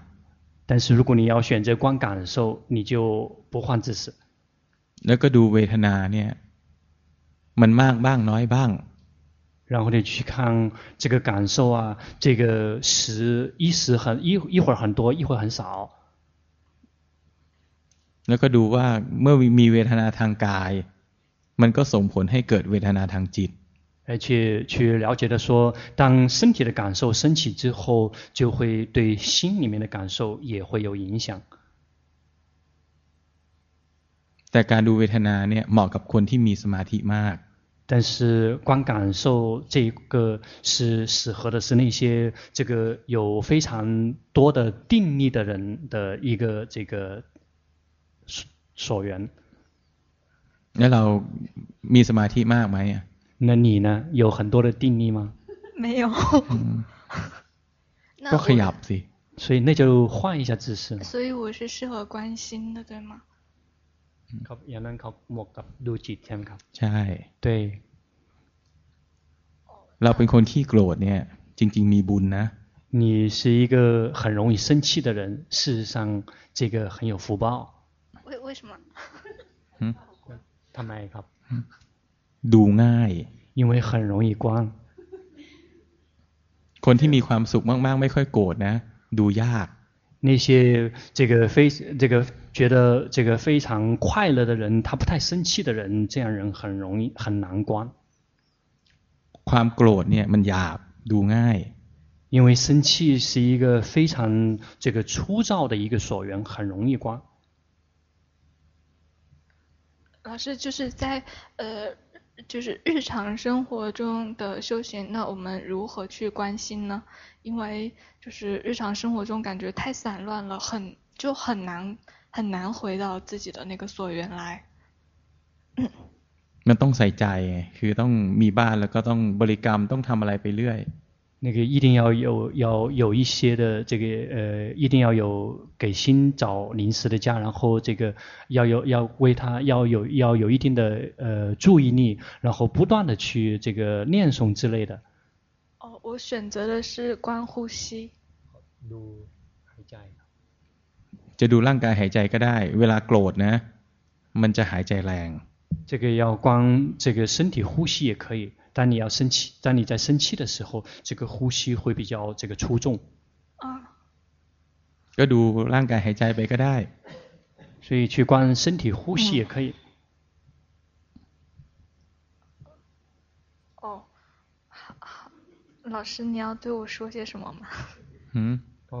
但是如果你要选择观感受，你就不换姿势。แล้วก็ดูเวทนาเนี่ยมันมากบ้างน้อยบ้าง 然后你去看这个感受啊，这个时一时很一一会儿很多，一会儿很少。แล้วก็ดูว่าเมื่อมีเวทนาทางกาย มันก็ส่งผลให้เกิดเวทนาทางจิต。而且去了解的说，当身体的感受升起之后，就会对心里面的感受也会有影响。แต่การดูเวทนาเนี่ยเหมาะกับคนที่มีสมาธิมาก。 但是观感受这个是适合的是那些这个有非常多的定力的人的一个这个所缘。那เรามีสมาธิมากไหม？那你呢？有很多的定力吗？没有。ก็ขยับสิ。所以那就换一下姿势。所以我是适合观心的，对吗？ เขาอย่างนั้นเขาเหมาะกับดูจิตใช่ไหมครับใช่对เราเป็นคนขี้โกรธเนี่ยจริงๆมีบุญนะ你是一个很容易生气的人事实上这个很有福报为为什么嗯ทำไมครับดูง่าย因为很容易观คนที่มีความสุขมากๆไม่ค่อยโกรธนะดูยาก那些这个非这个 觉得这个非常快乐的人，他不太生气的人，这样人很容易很难观。ความโกรธเนี่ยมันหยาบดูง่าย因为生气是一个非常这个粗糙的一个所缘，很容易观。老师就是在呃，就是日常生活中的修行，那我们如何去观心呢？因为就是日常生活中感觉太散乱了，很就很难 很难回到自己的那个所缘来。那ต้องใส่ใจ，คือต้องมีบ้านแล้วก็ต้องบริกรรมต้องทำอะไรไปเรื่อย。那个一定要有要有一些的这个呃，一定要有给心找临时的家，然后这个要有要为他要有要有一定的呃注意力，然后不断的去这个念诵之类的。哦，我选择的是观呼吸。ดูหายใ จจะดูร่างกายหายใจก็ได้ เวลาโกรธนะ มันจะหายใจแรง。这个要观这个身体呼吸也可以。当你要生气，当你在生气的时候，这个呼吸会比较这个粗重。啊。ก็ดูร่างกายหายใจไปก็ได้。所以去观身体呼吸也可以。哦，好，好，老师，你要对我说些什么吗？ หืม เพราะ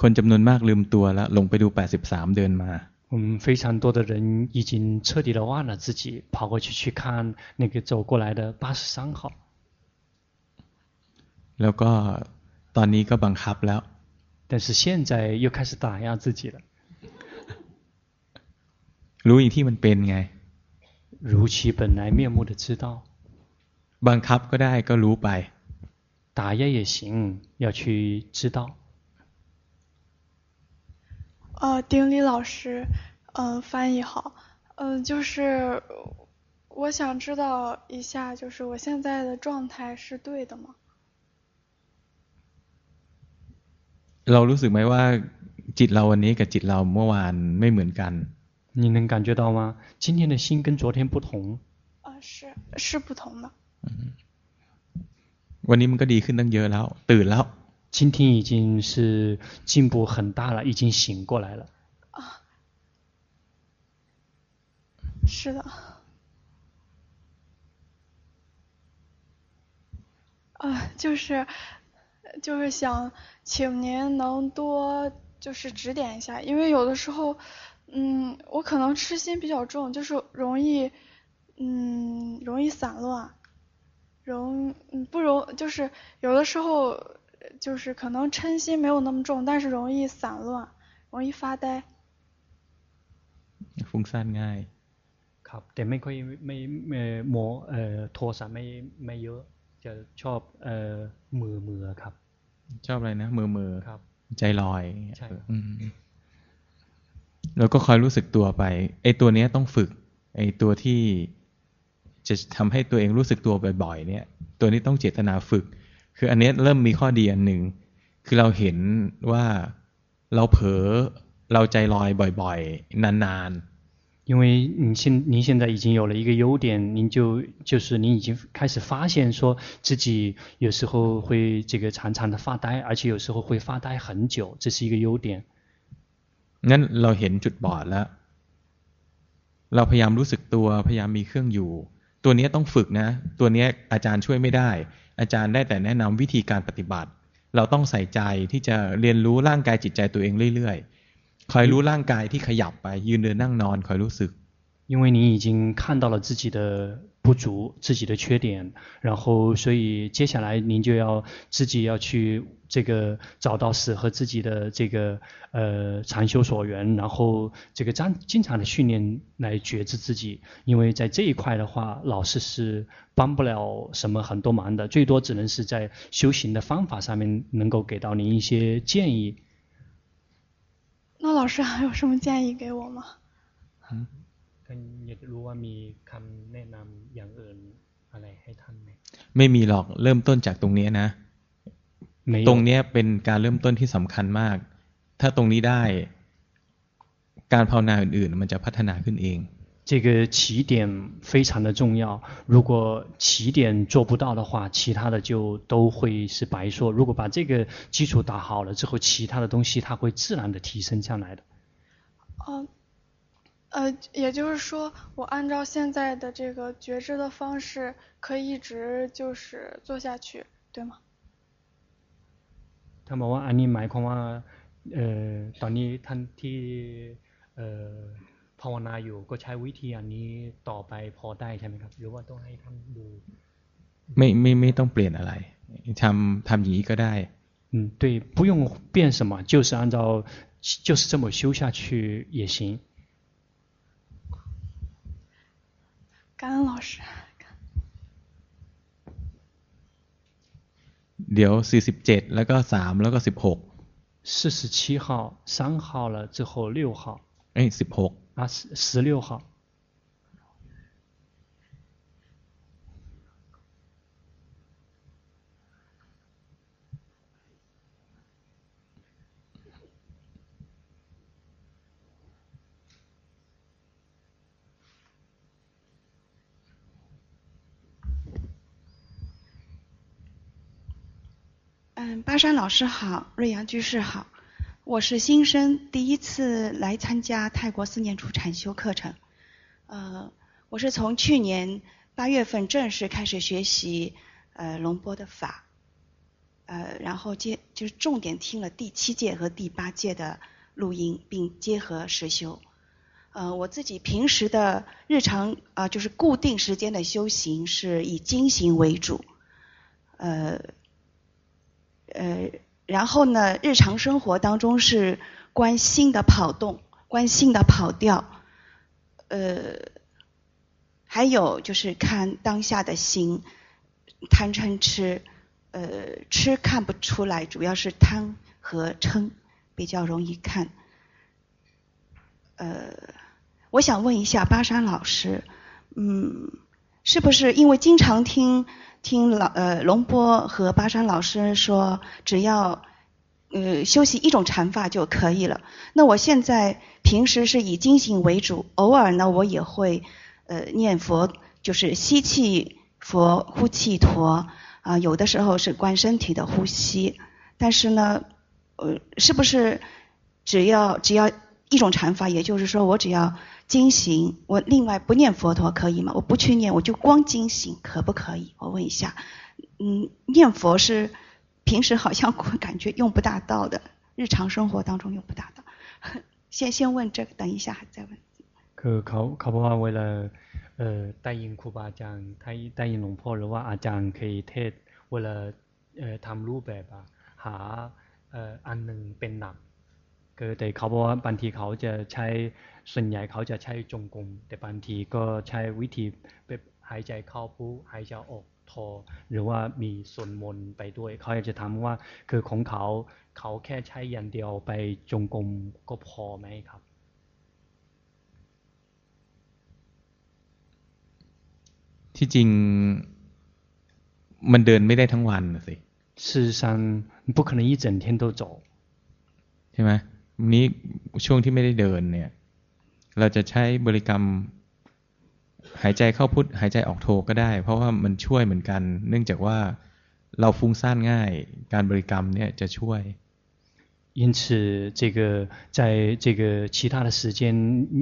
คนจำนวนมากลืมตัวแล้ว ลงไปดูแปดสิบสามเดินมา 我们非常多的人已经彻底的忘了自己，跑过去去看那个走过来的八十三号。 แล้วก็ตอนนี้ก็บังคับแล้ว 但是现在又开始打压自己了， รู้อย่างที่มันเป็นไง 如其本来面目的知道， บังคับก็ได้ก็รู้ไป 打压也行，要去知道。 呃，丁力老师，呃，翻译好，嗯、呃，就是我想知道一下，就是我现在的状态是对的吗？ เรารู้สึกไหมว่า จิตเราวันนี้กับจิตเราเมื่อวานไม่เหมือนกัน 你能感觉到吗？今天的心跟昨天不同。啊、呃，是是不同的。 วันนี้มันก็ดีขึ้นตั้งเยอะแล้ว ตื่นแล้ว 今天已经是进步很大了，已经醒过来了。啊，是的。啊，就是，就是想请您能多就是指点一下，因为有的时候，嗯，我可能痴心比较重，就是容易，嗯，容易散乱，容，不容，就是有的时候，就是可能嗔心没有那么重，但是容易散乱，容易发呆。 ฟุ้งซ่านง่าย ครับแต่ไม่ค่อยไม่ไม่โมเอ่อโทสะไม่ไม่เยอะจะชอบเอ่อมือมือครับ ชอบอะไรนะ มือมือ ครับ ใจลอย ใช่ อืมแล้วก็คอยรู้สึกตัวไปไอ้ตัวเนี้ยต้องฝึก ไอ้ตัวที่จะทำให้ตัวเองรู้สึกตัวบ่อยๆ เนี่ย ตัวนี้ต้องเจตนาฝึก คืออันเนี้ยเริ่มมีข้อดีอันหนึ่งคือเราเห็นว่าเราเผลอเราใจลอยบ่อยๆ นานๆ 因为你现您现在已经有了一个优点，您就就是您已经开始发现说自己有时候会这个常常的发呆，而且有时候会发呆很久，这是一个优点。 งั้นเราเห็นจุดบอดแล้ว เราพยายามรู้สึกตัวพยายามมีเครื่องอยู่ ตัวนี้ต้องฝึกนะ ตัวนี้อาจารย์ช่วยไม่ได้ อาจารย์ได้แต่แนะนำวิธีการปฏิบัติ เราต้องใส่ใจที่จะเรียนรู้ร่างกายจิตใจตัวเองเรื่อยๆ คอยรู้ร่างกายที่ขยับไป ยืนเดินนั่งนอน คอยรู้สึก 因为你已经看到了自己的 不足、自己的缺点，然后所以接下来您就要自己要去这个找到适合自己的这个呃禅修所缘，然后这个常经常的训练来觉知自己，因为在这一块的话，老师是帮不了什么很多忙的，最多只能是在修行的方法上面能够给到您一些建议。那老师还有什么建议给我吗？嗯，跟你如果你看那。ไหม ไม่มีหรอกเริ่มต้นจากตรงนี้นะ 没有 ตรงเนี้ยเป็นการเริ่มต้นที่สำคัญมาก ถ้าตรงนี้ได้ การภาวนาอื่นๆ มันจะพัฒนาขึ้นเอง 这个起点非常的重要，如果起点做不到的话，其他的就都会是白说。如果把这个基础打好了之后，其他的东西它会自然的提升上来的。哦、呃， 呃，也就是说，我按照现在的这个觉知的方式，可以一直就是做下去，对吗？ท่านบอกว่าอันนี้หมายความว่าเอ่อตอนนี้ท่านที่เอ่อภาวนาอยู่ก็ใช้วิธีอันนี้ต่อไปพอได้ใช่ไหมครับ หรือว่าต้องให้ท่านดู ไม่ไม่ไม่ต้องเปลี่ยนอะไรทำทำอย่างนี้ก็ได้ 嗯，对，不用变什么，就是按照就是这么修下去也行。 感恩老师。 เดี๋ยวสี่สิบเจ็ดแล้วก็สามแล้วก็สิบหก 四十七号、三号了之后六号 เอ้ยสิบหก 啊，十十六号。 嗯，巴山老师好，瑞阳居士好，我是新生，第一次来参加泰国四念处禅修课程。呃，我是从去年八月份正式开始学习呃龙波的法，呃，然后接就是重点听了第七届和第八届的录音，并结合实修。呃，我自己平时的日常啊、呃，就是固定时间的修行是以经行为主，呃，呃，然后呢，日常生活当中是观心的跑动，观心的跑调。呃，还有就是看当下的心，贪嗔痴，呃，痴看不出来，主要是贪和嗔比较容易看。呃，我想问一下巴山老师，嗯，是不是因为经常听听老呃龙波和巴山老师说，只要呃，休息一种禅法就可以了。那我现在平时是以经行为主，偶尔呢我也会呃念佛，就是吸气佛，呼气陀啊、有的时候是观身体的呼吸。但是呢，呃，是不是只要只要一种禅法，也就是说我只要经行，我另外不念佛陀可以吗？我不去念，我就光经行可不可以？我问一下，嗯，念佛是。平时好像我感觉用不大到的，日常生活当中用不大到。先先问这个，等一下还再问。คือเขาเขาบอกว่าเวลาเอ่อได้ยินครูบาอาจารย์ได้ยินหลวงพ่อหรือว่าอาจารย์เคยเทศเวลาเอ่อทำรูปแบบอะหาเอ่ออันหนึ่งเป็นหนัก คือแต่เขาบอกว่าบางทีเขาจะใช้ส่วนใหญ่เขาจะใช้จงกรมแต่บางทีก็ใช้วิธีแบบหายใจเข้าปุ๊บหายใจออกทอหรือว่ามีส่วนมนไปด้วยเขาอยากจะถามว่าคือของเขาเขาแค่ใช้อย่างเดียวไปจงกรมก็พอไหมครับที่จริงมันเดินไม่ได้ทั้งวันสิ事实上你不可能一整天都走ใช่ไหม นี้ช่วงที่ไม่ได้เดินเนี่ย เราจะใช้บริกรรมหายใจเข้าพุทหายใจออกโทก็ได้ เพราะว่ามันช่วยเหมือนกัน เนื่องจากว่าเราฟุ้งซ่านง่าย การบริกรรมเนี่ยจะช่วย因此，这个在这个其他的时间，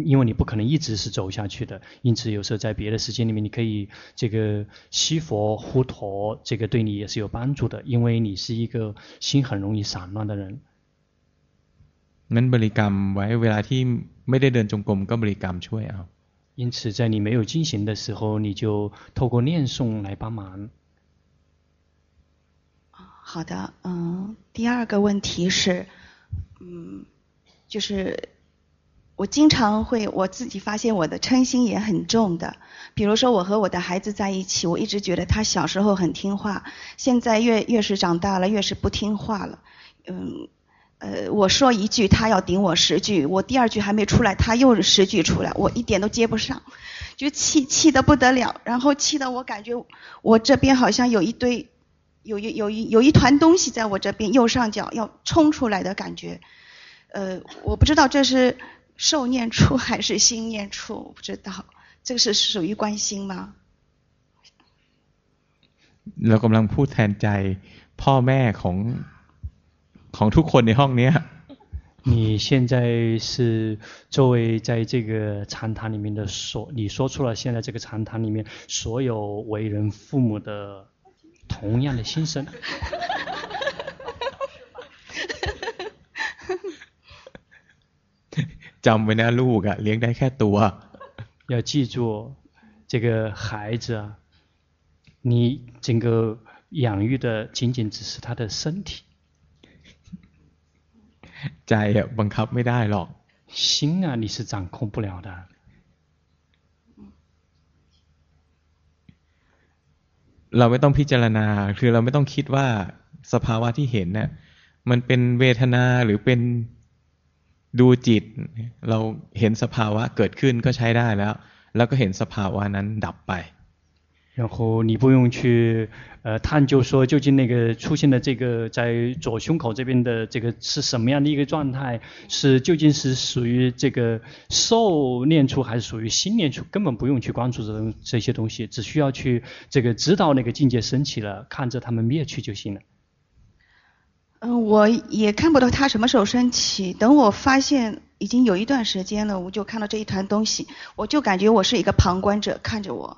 因为你不可能一直是走下去的，因此有时候在别的时间里面，你可以这个吸佛呼陀，这个对你也是有帮助的，因为你是一个心很容易散乱的人。 งั้นบริกรรมไว้เวลาที่ไม่ได้เดินจงกรมก็บริกรรมช่วยเอา因此，在你没有进行的时候，你就透过念诵来帮忙。好的，嗯，第二个问题是，嗯，就是我经常会我自己发现我的嗔心也很重的。比如说，我和我的孩子在一起，我一直觉得他小时候很听话，现在越越是长大了，越是不听话了，嗯。 呃，我说一句，他要顶我十句，我第二句还没出来，他又十句出来，我一点都接不上，就气气得不得了，然后气得我感觉我这边好像有一堆，有一有一有一团东西在我这边右上角要冲出来的感觉，呃，我不知道这是受念处还是心念处，我不知道，这个是属于观心吗？เรากำลังพูดแทนใจพ่อแม่ของ ของทุกคนในห้องนี้你现在是作为在这个禅堂里面的所，你说出了现在这个禅堂里面所有为人父母的同样的心声。จำไว้นะลูกอะเลี้ยงได้แค่ตัว要记住这个孩子啊，你整个养育的仅仅只是他的身体。 ใจอ่ะบังคับไม่ได้หรอก心啊你是掌控不了的เราไม่ต้องพิจารณา คือเราไม่ต้องคิดว่าสภาวะที่เห็นเนี่ยมันเป็นเวทนาหรือเป็นดูจิต เราเห็นสภาวะเกิดขึ้นก็ใช้ได้แล้ว แล้วก็เห็นสภาวะนั้นดับไป 然后你不用去呃探究说究竟那个出现的这个在左胸口这边的这个是什么样的一个状态，是究竟是属于这个受念处还是属于心念处，根本不用去关注这这些东西，只需要去这个知道那个境界升起了，看着他们灭去就行了。嗯，我也看不到他什么时候升起。等我发现已经有一段时间了，我就看到这一团东西，我就感觉我是一个旁观者，看着我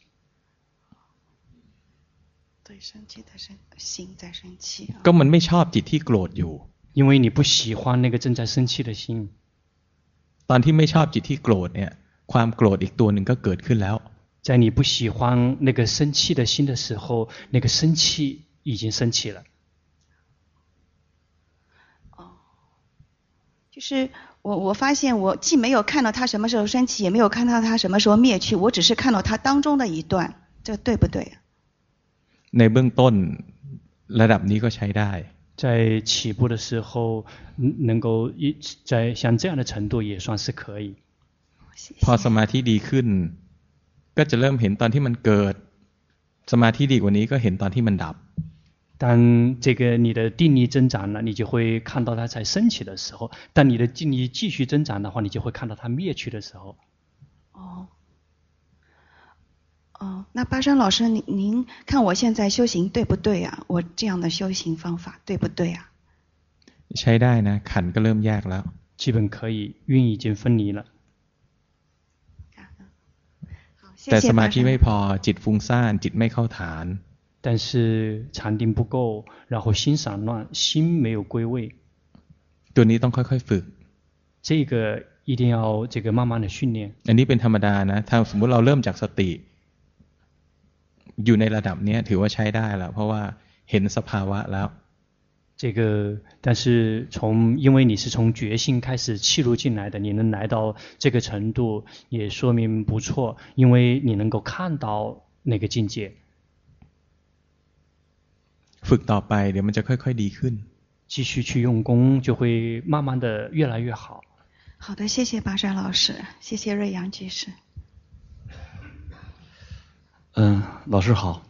对生气的心在生气ก็มันไม่ชอบจิตที่โกรธอยู่因为你不喜欢那个正在生气的心ตอนที่ไม่ชอบจิตที่โกรธเนี่ย ความโกรธอีกตัวหนึ่งก็เกิดขึ้นแล้ว在你不喜欢那个生气的心的时候，那个生气已经升起了。哦，就是我我发现我既没有看到他什么时候生气，也没有看到他什么时候灭去，我只是看到他当中的一段，这对不对？ ในเบื้องต้นระดับนี้ก็ใช้ได้在起步的时候，能够一在像这样的程度也算是可以。พอสมาธิดีขึ้นก็จะเริ่มเห็นตอนที่มันเกิดสมาธิดีกว่านี้ก็เห็นตอนที่มันดับ当这个你的定力增长了，你就会看到它在升起的时候；当你的定力继续增长的话，你就会看到它灭去的时候。哦， 哦，那巴山老师，您您看我现在修行对不对啊？我这样的修行方法对不对啊？ใช้ได้นะขันก็เริ่มแยกแล้ว基本可以，运已经分离了。แต่สมาธิไม่พอจิตฟุ้งซ่านจิตไม่เข้าฐาน但是禅定不够然后心散乱心没有归位ตัวนี้ต้องค่อยๆฝึก这个一定要这个慢慢的训练อันนี้เป็นธรรมดานะถ้าสมมุติเราเริ่มจากสติ อยู่ในระดับนี้ถือว่าใช้ได้แล้วเพราะว่าเห็นสภาวะแล้ว这个，但是从因为你是从觉性开始契入进来的，你能来到这个程度，也说明不错，因为你能够看到那个境界。ฝึกต่อไป，เดี๋ยวมันจะค่อยๆดีขึ้น。继续去用功，就会慢慢的越来越好。好的，谢谢巴山老师，谢谢瑞阳居士。 嗯，老师好，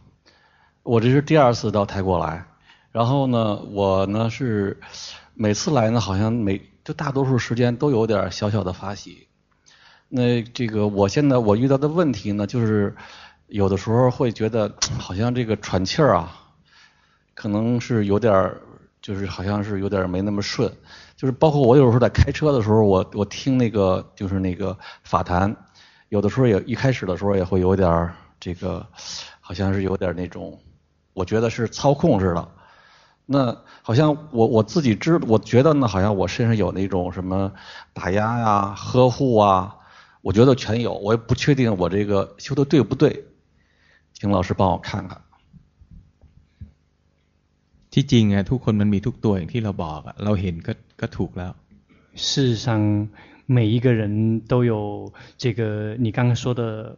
我这是第二次到泰国来。然后呢，我呢是每次来呢，好像每就大多数时间都有点小小的发喜。那这个我现在我遇到的问题呢，就是有的时候会觉得好像这个喘气儿啊，可能是有点，就是好像是有点没那么顺。就是包括我有时候在开车的时候，我我听那个就是那个法坛，有的时候也一开始的时候也会有点这个，好像是有点那种，我觉得是操控似的。那好像我我自己知，我觉得呢，好像我身上有那种什么打压呀、啊、呵护啊，我觉得全有，我也不确定我这个修的对不对，请老师帮我看看。ที่จริง啊，ทุกคนมันมีทุกตัวอย่างที่เราบอก啊，เราเห็นก็ก็ถูกแล้ว。事实上，每一个人都有这个你刚刚说的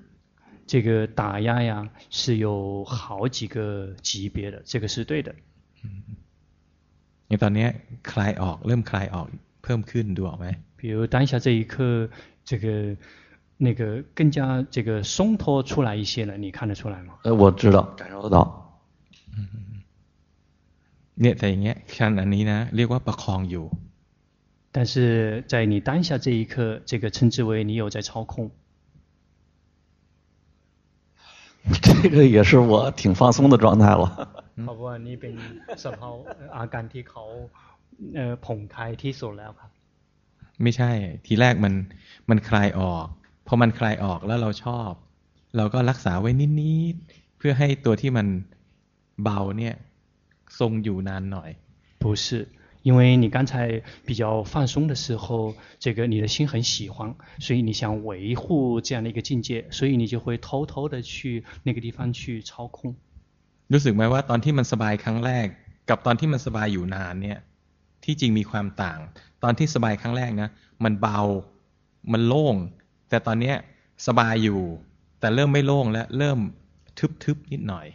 这个打压呀是有好几个级别的，这个是对的。嗯你ตอนนี้คลายออกเริ่มคลายออกเพิ่มขึ้นดูออกไหม比如当下这一刻这个那个更加这个松脱出来一些了你看得出来吗呃我知道感受得到เนี่ยแต่อย่างเงี้ยขั้นอันนี้นะเรียกว่าประคองอยู่但是在你当下这一刻这个称之为你有在操控 这个也是我挺放松的状态了เพราะว่านี่เป็นสภาวะอาการที่เขาเอ่อผ่องคลายที่สุดแล้วครับไม่ใช่ทีแรกมันมันคลายออกพอมันคลายออกแล้วเราชอบ เราก็รักษาไว้นิดๆเพื่อให้ตัวที่มันเบาเนี่ยทรงอยู่นานหน่อย不是 因为你刚才比较放松的时候，这个你的心很喜欢，所以你想维护这样的一个境界，所以你就会偷偷的去那个地方去操控。รู้สึกไหมว่าตอนที่มันสบายครั้งแรกกับตอนที่มันสบายอยู่นานเนี่ยที่จริงมีความต่าง ตอนที่สบายครั้งแรกนะมันเบา มันโล่ง แต่ตอนเนี้ยสบายอยู่ แต่เริ่มไม่โล่งและเริ่มทึบๆนิดหน่อย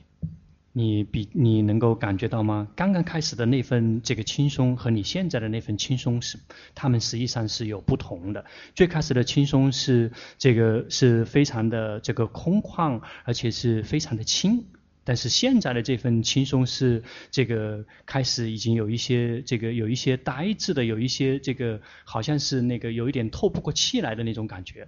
你比你能够感觉到吗？刚刚开始的那份这个轻松和你现在的那份轻松是，他们实际上是有不同的。最开始的轻松是这个是非常的这个空旷，而且是非常的轻。但是现在的这份轻松是这个开始已经有一些这个有一些呆滞的，有一些这个好像是那个有一点透不过气来的那种感觉。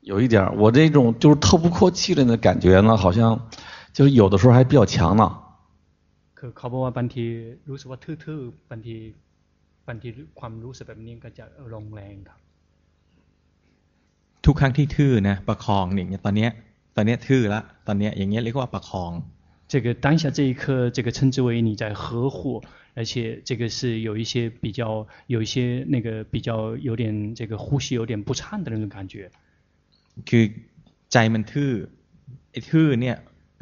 有一点，我这种就是透不过气来的感觉呢，好像。就是有的时候还比较强呢。คือเขาบอกว่าบางทีรู้สึกว่าทื่อๆบางทีบางทีความรู้สึกแบบนี้ก็จะลงแรงครับทุกครั้งที่ทื่อนะประคองอย่างเงี้ยตอนเนี้ยตอนเนี้ยทื่อละตอนเนี้ยอย่างเงี้ยเรียกว่าประคอง这个当下这一刻，这个称之为你在呵护，而且这个是有一些比较有一些那个比较有点这个呼吸有点不畅的那种感觉。คือใจมันทื่อไอ้ทื่อเนี่ย เ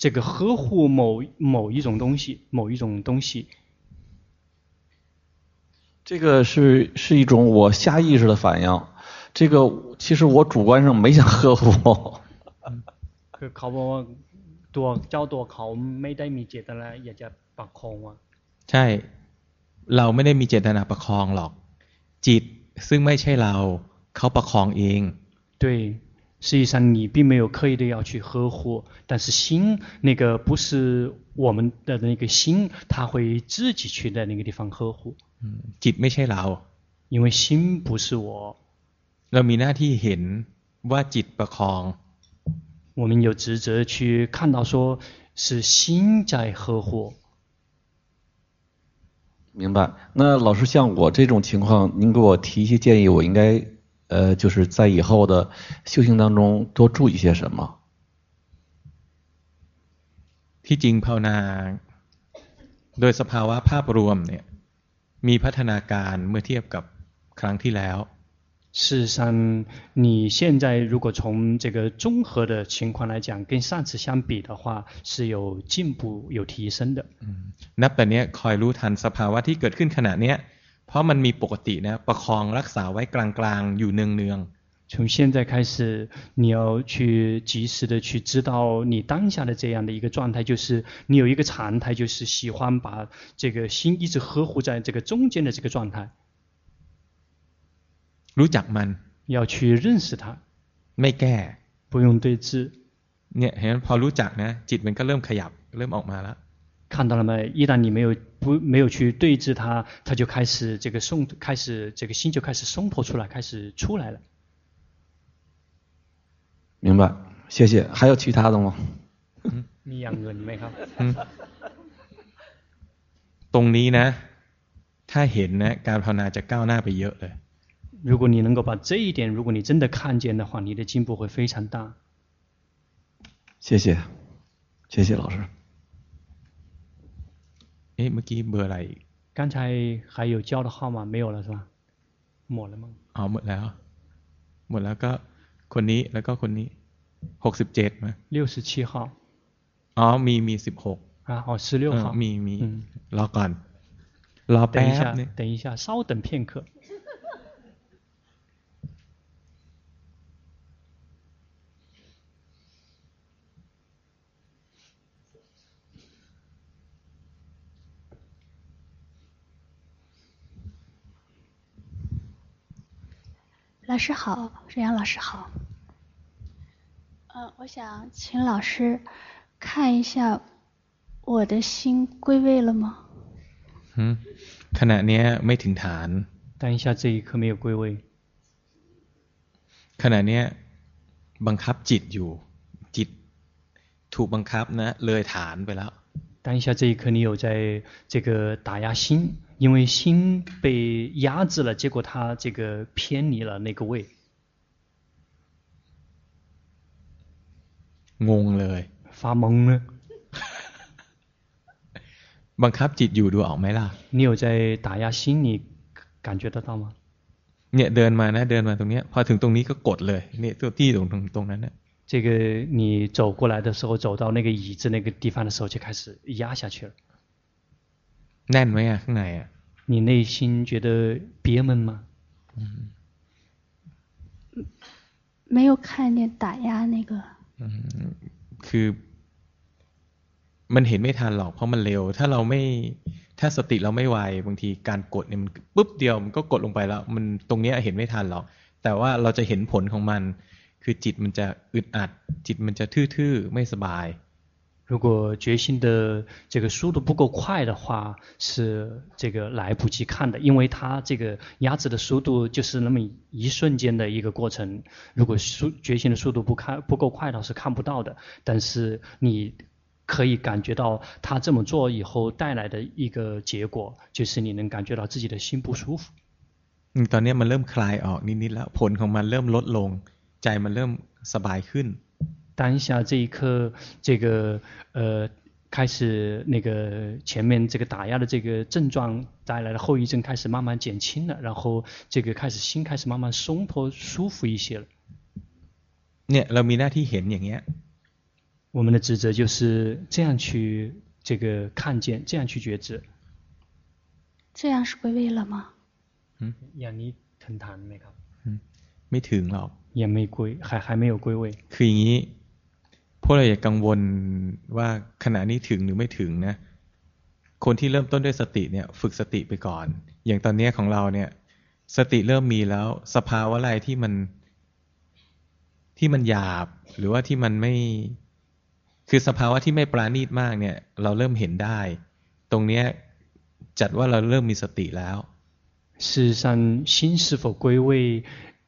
这个呵护某某一种东西，某一种东西，这个是是一种我下意识的反应。这个其实我主观上没想呵护。คือเขาบอกว่าตัวเจ้าตัวเขาไม่ได้มีเจตนาอยากจะประคองอ่ะใช่ เราไม่ได้มีเจตนาประคองหรอก จิตซึ่งไม่ใช่เราเขาประคองเอง对 实际上你并没有刻意的要去呵护，但是心那个不是我们的那个心，他会自己去在那个地方呵护。嗯，จิตไม่ใช่เรา因为心不是我。เรามีหน้าที่เห็นว่าจิตประคอง。我们有职责去看到，说是心在呵护。明白。那老师像我这种情况，您给我提一些建议，我应该。 呃，就是在以后的修行当中多注意些什么？ที่จริงภาวนาโดยสภาวะภาพรวมเนี่ยมีพัฒนาการเมื่อเทียบกับครั้งที่แล้ว。事实上，你现在如果从这个综合的情况来讲，跟上次相比的话，是有进步、有提升的。嗯，นับแต่เนี้ยคอยรู้ทันสภาวะที่เกิดขึ้นขณะเนี้ย เพราะมันมีปกตินะประคองรักษาไว้กลางๆอยู่เนืองๆ从现在开始，你要去及时的去知道你当下的这样的一个状态，就是你有一个常态，就是喜欢把这个心一直呵护在这个中间的这个状态。รู้จักมัน要去认识它，ไม่แก้不用对治。เนี่ยเห็นพอรู้จักนะจิตมันก็เริ่มขยับเริ่มออกมาแล้ว 看到了没？一旦你没有不没有去对峙它，它就开始这个松，开始这个心就开始松脱出来，开始出来了。明白，谢谢。还有其他的吗？嗯，มีอย่างอื่นไหมครับตรงนี้นะถ้าเห็นนะการภาวนาจะก้าวหน้าไปเยอะเลย如果你能够把这一点，如果你真的看见的话，你的进步会非常大。谢谢，谢谢老师。 哎，เมื่อกี้เบอร์อะไร刚才还有交的号码没有了是吧？หมด了吗？อ๋อหมดแล้ว หมดแล้วก็คนนี้แล้วก็คนนี้หกสิบเจ็ดไหม六十七号อ๋อมีมีสิบหก啊哦十六号มีมีรอก่อนรอแป๊บนึง等一下稍等片刻 老师好，瑞阳老师好。呃，我想请老师看一下我的心归位了吗？嗯，ขณะนี้ไม่ถึงฐาน 当下这一刻没有归位。ขณะเนี้ยบังคับจิตอยู่ จิตถูกบังคับนะเลยฐานไปแล้ว 当下这一刻你有在这个打压心，因为心被压制了，结果它这个偏离了那个位。งงเลย 发懵了。บังคับจิตอยู่ดูออกไหมล่ะ你有在打压心，你感觉得到吗？เนี่ยเดินมานะเดินมาตรงเนี้ยพอถึงตรงนี้ก็กดเลยเนี่ยตัวที่ตรงตรงตรงนั้นเนี่ย 这个你走过来的时候，走到那个椅子那个地方的时候，就开始压下去了。แน่นไหมอ่ะข้างในอ่ะ你内心觉得憋闷吗？嗯，没有看见打压那个。嗯，คือมันเห็นไม่ทันหรอกเพราะมันเร็ว ถ้าเราไม่ถ้าสติเราไม่ไวบางทีการกดเนี่ยมันปุ๊บเดียวมันก็กดลงไปแล้ว มันตรงนี้เห็นไม่ทันหรอก แต่ว่าเราจะเห็นผลของมัน คือจิตมันจะอึดอัด จิตมันจะทื่อๆไม่สบาย如果觉心的这个速度不够快的话，是这个来不及看的，因为它这个压制的速度就是那么一瞬间的一个过程。如果速觉心的速度不看不够快的话，是看不到的。但是你可以感觉到他这么做以后带来的一个结果，就是你能感觉到自己的心不舒服。嗯，ตอนนี้มันเริ่มคลายออกนิดๆแล้วผลของมันเริ่มลดลง ใจมันเริ่มสบายขึ้น当下这一刻，这个呃，开始那个前面这个打压的这个症状带来的后遗症开始慢慢减轻了，然后这个开始心开始慢慢松脱舒服一些了。เนี่ยเรามีหน้าที่เห็นอย่างเงี้ย。我们的职责就是这样去这个看见，这样去觉知。这样是归位了吗？嗯，อย่างนี้ถึงฐานไหมครับ？嗯，ไม่ถึงหรอก。 也没归，还还没有归位。คืออย่างนี้พวกเราอย่ากังวลว่าขณะนี้ถึงหรือไม่ถึงนะ คนที่เริ่มต้นด้วยสติเนี่ย ฝึกสติไปก่อน อย่างตอนนี้ของเราเนี่ย สติเริ่มมีแล้ว สภาวะอะไรที่มันที่มันหยาบ หรือว่าที่มันไม่ คือสภาวะที่ไม่ปราณีตมากเนี่ย เราเริ่มเห็นได้ ตรงเนี้ยจัดว่าเราเริ่มมีสติแล้ว事实上心是否归位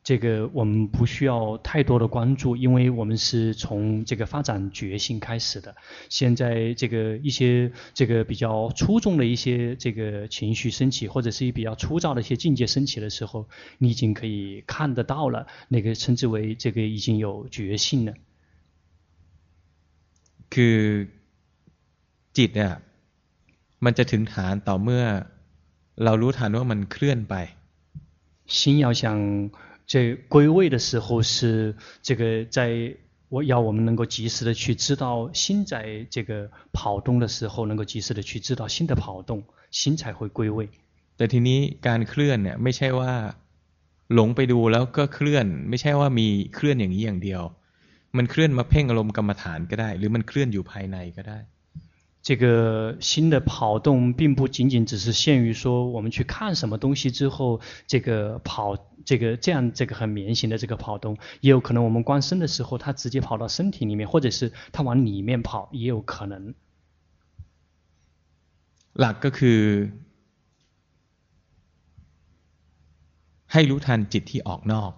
这个我们不需要太多的关注，因为我们是从这个发展觉性开始的。现在这个一些这个比较粗重的一些这个情绪升起，或者是一比较粗糙的一些境界升起的时候，你已经可以看得到了。那个称之为这个已经有觉性了。คือจิต啊，มันจะถึงฐานต่อเมื่อเรารู้ทันว่ามันเคลื่อนไป。心要想。 这归位的时候是这个在我要我们能够及时的去知道心在这个跑动的时候，能够及时的去知道心的跑动，心才会归位。แต่ทีนี้การเคลื่อนเนี่ยไม่ใช่ว่าหลงไปดูแล้วก็เคลื่อนไม่ใช่ว่ามีเคลื่อนอย่างนี้อย่างเดียว มันเคลื่อนมาเพ่งอารมณ์กรรมฐานก็ได้ หรือมันเคลื่อนอยู่ภายในก็ได้ 这个心的跑动并不仅仅只是限于说我们去看什么东西之后，这个跑，这个这样这个很绵行的这个跑动，也有可能我们观身的时候，它直接跑到身体里面，或者是它往里面跑，也有可能。หลักก็คือให้รู้ทันจิตที่ออกนอก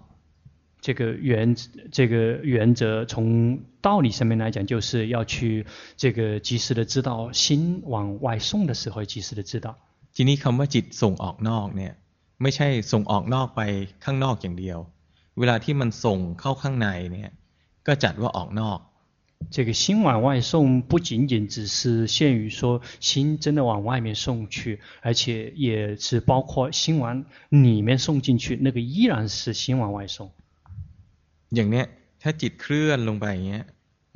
这个原这个原则从道理上面来讲，就是要去这个及时的知道心往外送的时候，及时的知道。ทีนี้คำว่าจิตส่งออกนอกเนี่ยไม่ใช่ส่งออกนอกไปข้างนอกอย่างเดียว เวลาที่มันส่งเข้าข้างในเนี่ยก็จัดว่าออกนอก。这个心往外送不仅仅只是限于说心真的往外面送去，而且也是包括心往里面送进去，那个依然是心往外送。 อย่างเนี้ยถ้าจิตเคลื่อนลงไปอย่างเงี้ย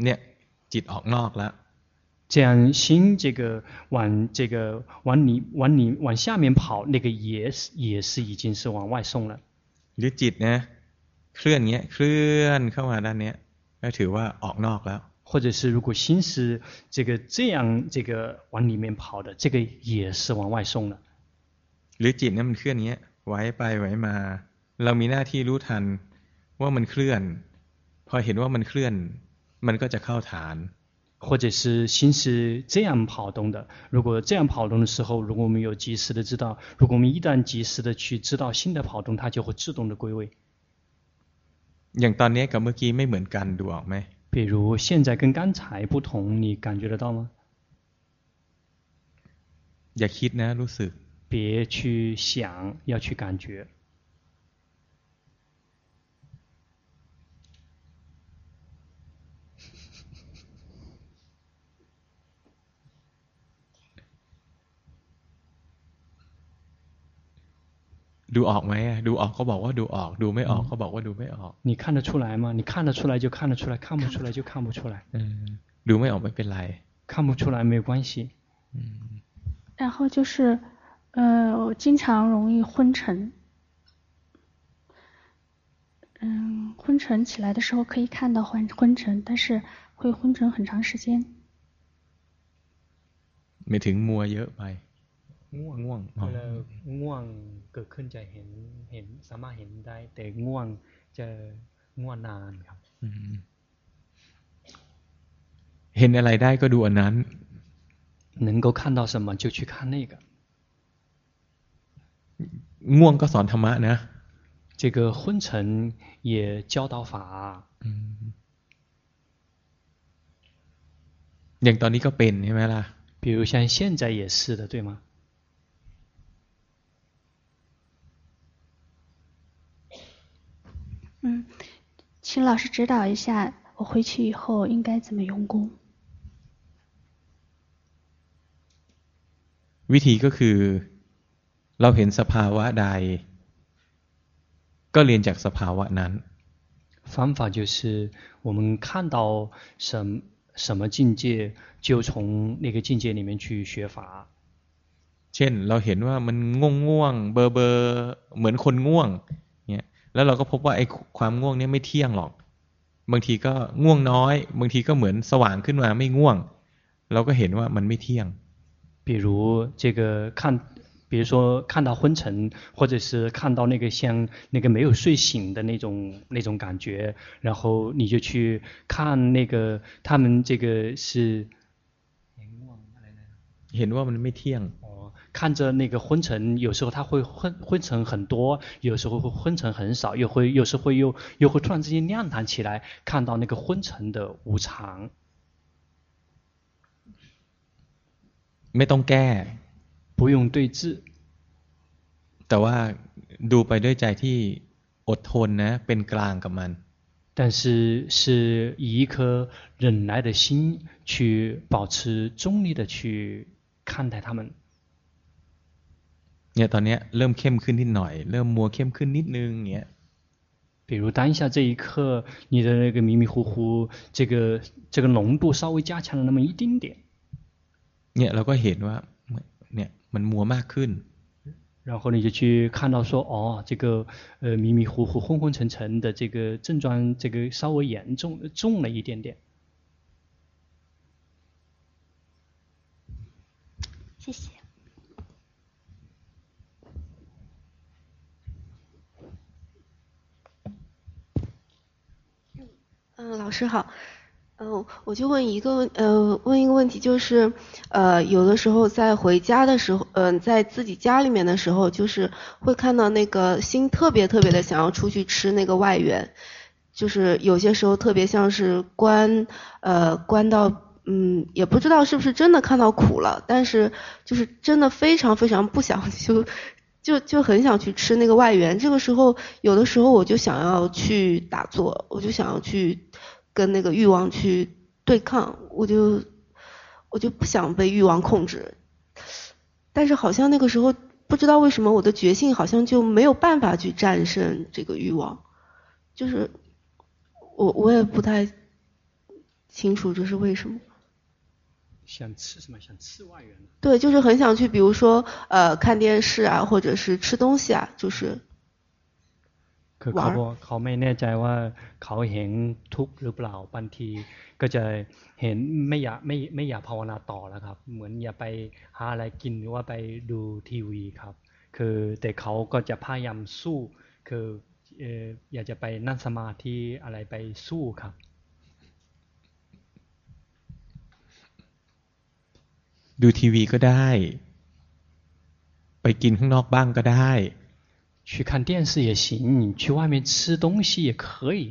เนี่ยจิตออกนอกแล้ว这样心这个往这个往里往里往下面跑，那个也是也是已经是往外送了。หรือจิตนะเคลื่อนเงี้ยเคลื่อนเข้ามาด้านเนี้ยก็ถือว่าออกนอกแล้ว。或者是如果心是这个这样这个往里面跑的，这个也是往外送了。หรือจิตเนี่ยมันเคลื่อนเงี้ยไหวไปไหวมา เรามีหน้าที่รู้ทัน ว่ามันเคลื่อน พอเห็นว่ามันเคลื่อน มันก็จะเข้าฐาน 或者是心是这样跑动的。如果这样跑动的时候，如果我们有及时的知道，如果我们一旦及时的去知道新的跑动，它就会自动的归位。อย่างตอนนี้กับเมื่อกี้ไม่เหมือนกันดูออกไหม比如现在跟刚才不同，你感觉得到吗？อย่าคิดนะรู้สึก别去想，要去感觉。 ดูออกไหมดูออกเขาบอกว่าดูออก ดูไม่ออกเขาบอกว่าดูไม่ออก你看得出来吗？你看得出来就看得出来，看不出来就看不出来。嗯，ดูไม่ออกไม่เป็นไร看不出来没有关系。嗯。然后就是，呃，我经常容易昏沉。嗯，昏沉起来的时候可以看到昏昏沉，但是会昏沉很长时间。ไม่ถึงมัวเยอะไป ง่วงง่วงเวลาง่วงเกิดขึ้นจะเห็นเห็นสามารถเห็นได้แต่ง่วงจะง่วงนานครับเห็นอะไรได้ก็ดูอันนั้น能够看到什么就去看那个ง่วงก็สอนธรรมะนะ这个昏沉也教导法อย่างตอนนี้ก็เป็นใช่ไหมล่ะ比如像现在也是的对吗 嗯，请老师指导一下，我回去以后应该怎么用功？วิธีก็คือเราเห็นสภาวะใดก็เรียนจากสภาวะนั้น方法就是我们看到什什么境界，就从那个境界里面去学法。เช่นเราเห็นว่ามันง่วงง่วงเบอร์เบอร์เหมือนคนง่วง แล้วเราก็พบว่าไอ้ความง่วงนี่ไม่เที่ยงหรอก บางทีก็ง่วงน้อย บางทีก็เหมือนสว่างขึ้นมาไม่ง่วง เราก็เห็นว่ามันไม่เที่ยง比如这个看，比如说看到昏沉，或者是看到那个像那个没有睡醒的那种那种感觉，然后你就去看那个他们这个是，เห็นว่ามันไม่เที่ยง 看着那个昏沉，有时候它会昏昏沉很多，有时候会昏沉很少，又会有时候会又又会突然之间亮堂起来，看到那个昏沉的无常。ไม่ต้องแก้不用对治แต่ว่าดูไปด้วยใจที่อดทนนะเป็นกลางกับมัน但是是以一颗忍耐的心去保持中立的去看待他们 เนี่ยตอนนี้เริ่มเข้มขึ้นนิดหน่อย เริ่มมัวเข้มขึ้นนิดนึงเนี่ย比如当下这一刻，你的那个迷迷糊糊，这个这个浓度稍微加强了那么一丁点。เนี่ยเราก็เห็นว่าเนี่ยมันมัวมากขึ้น然后你就去看到说，哦，这个呃迷迷糊糊、昏昏沉沉的这个症状，这个稍微严重重了一点点。谢谢。 嗯，老师好。嗯，我就问一个问，呃，问一个问题，就是，呃，有的时候在回家的时候，嗯、在自己家里面的时候，就是会看到那个心特别特别的想要出去吃那个外援，就是有些时候特别像是关，呃，关到，嗯，也不知道是不是真的看到苦了，但是就是真的非常非常不想 就，就就很想去吃那个外援。这个时候，有的时候我就想要去打坐，我就想要去。跟那个欲望去对抗，我就我就不想被欲望控制，但是好像那个时候不知道为什么我的觉性好像就没有办法去战胜这个欲望，就是我我也不太清楚这是为什么。想吃什么？想吃外援？对，就是很想去，比如呃看电视啊，或者是吃东西啊，就是。คือเขาบอกเขาไม่แน่ใจว่าเขาเห็นทุกข์หรือเปล่าบางที ก็จะเห็นไม่อยากไม่ไม่อยากภาวนาต่อแล้วครับ เหมือนอย่าไปหาอะไรกินหรือว่าไปดูทีวีครับ คือแต่เขาก็จะพยายามสู้ คือเอออยากจะไปนั่งสมาธิอะไรไปสู้ครับ ดูทีวีก็ได้ ไปกินข้างนอกบ้างก็ได้ 去看电视也行，去外面吃东西也可以。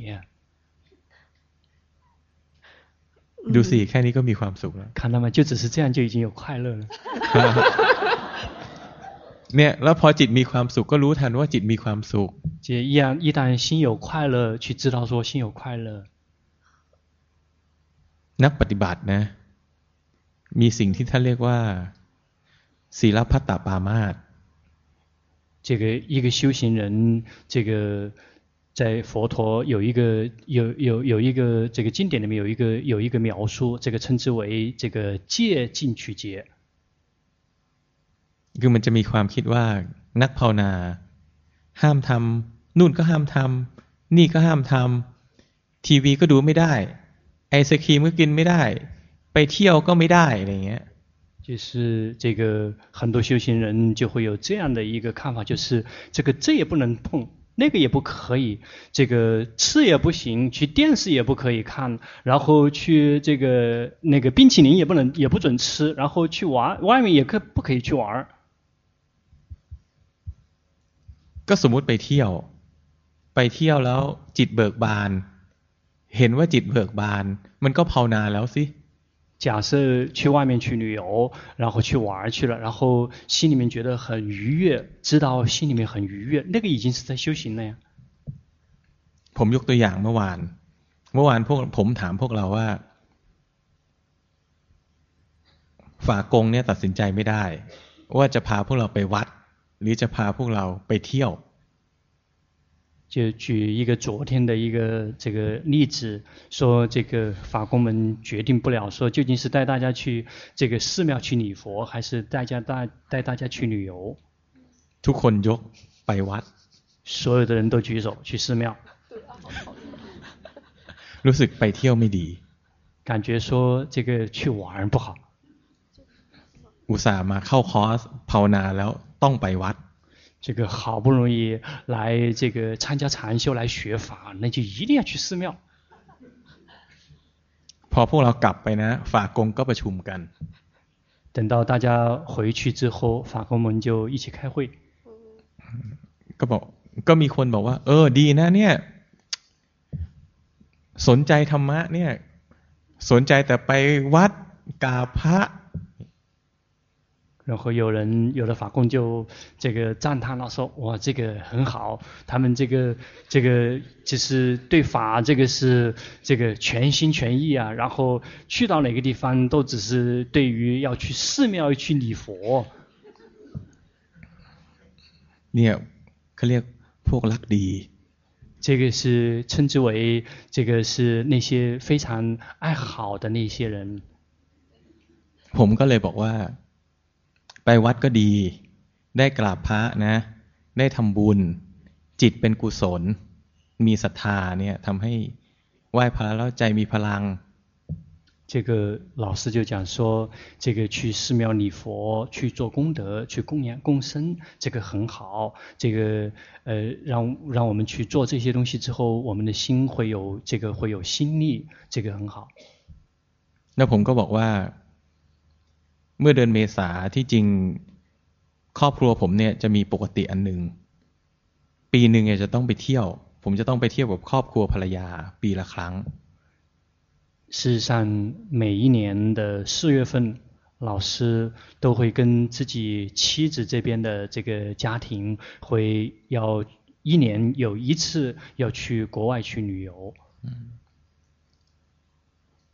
ดูสิแค่นี้ก็มีความสุขแล้ว 看到吗？就只是这样就已经有快乐了。 เนี่ยแล้วพอจิตมีความสุขก็รู้ทันว่าจิตมีความสุข 就一样，一旦心有快乐，去知道说心有快乐。 นักปฏิบัตินะ มีสิ่งที่ท่านเรียกว่า ศีลพัตตปามาส 这个一个修行人，这个在佛陀有一个有有有一个这个经典里面有一个有一个描述，这个称之为这个戒禁取戒。 คือมันจะมีความคิดว่า นักภาวนา ห้ามทำนู่นก็ห้ามทำนี่ก็ห้ามทำทีวีก็ดูไม่ได้ ไอศครีมก็กินไม่ได้ ไปเที่ยวก็ไม่ได้อะไรเงี้ย 就是这个很多修行人就会有这样的一个看法，就是这个这也不能碰，那个也不可以，这个吃也不行，去电视也不可以看，然后去这个那个冰淇淋也不能也不准吃，然后去玩外面也可不可以去玩。 ก็สมมุติไปเที่ยว ไปเที่ยวแล้วจิตเบิกบาน เห็นว่าจิตเบิกบาน มันก็ภาวนาแล้วสิ 假设去外面去旅游，然后去玩去了，然后心里面觉得很愉悦，知道心里面很愉悦，那个已经是在修行了呀。 ผมยกตัวอย่างเมื่อวาน เมื่อวานพวกผมถามพวกเราว่า ฝากงเนี่ยตัดสินใจไม่ได้ ว่าจะพาพวกเราไปวัด หรือจะพาพวกเราไปเที่ยว 就举一个昨天的一个这个例子，说这个法公们决定不了，说究竟是带大家去这个寺庙去礼佛，还是带家带带大家去旅游。 ทุกคนยกไปวัด 所有的人都举手去寺庙， รู้สึกไปเที่ยวไม่ดี 感觉说这个去玩不好。 อุตส่าห์มาเข้าคอร์สภาวนาแล้วต้องไปวัด 这个好不容易来这个参加禅修来学法，那就一定要去寺庙。 พอพวกเรากลับไปนะ ฝากงก็ประชุมกัน 等到大家回去之后，法公们就一起开会。 ก็บอกก็มีคนบอกว่า เออดีนะเนี่ย สนใจธรรมะเนี่ย สนใจแต่ไปวัดกราบพระ 然后有人有的法公就这个赞叹了，说：哇，这个很好，他们这个这个就是对法这个是这个全心全意啊。然后去到哪个地方都只是对于要去寺庙去礼佛。 เนี่ยเขาเรียกพวกรักดี 这个是称之为这个是那些非常爱好的那些人。 ผมก็เลยบอกว่า ไปวัดก็ดี ได้กราบพระนะ ได้ทำบุญ จิตเป็นกุศล มีศรัทธาเนี่ยทำให้ไหว้พระแล้วใจมีพลัง 这个老师就讲说，这个去寺庙礼佛，去做功德，去供养共生，这个很好。这个呃，让让我们去做这些东西之后，我们的心会有这个会有心力，这个很好。 แล้วผมก็บอกว่า เมื่อเดือนเมษาที่จริงครอบครัวผมเนี่ยจะมีปกติอันหนึ่งปีหนึ่งเนี่ยจะต้องไปเที่ยว ผมจะต้องไปเที่ยวกับครอบครัวภรรยา ปีละครั้ง 事实上，每一年的四月份，老师都会跟自己妻子这边的这个家庭，会要一年有一次要去国外去旅游。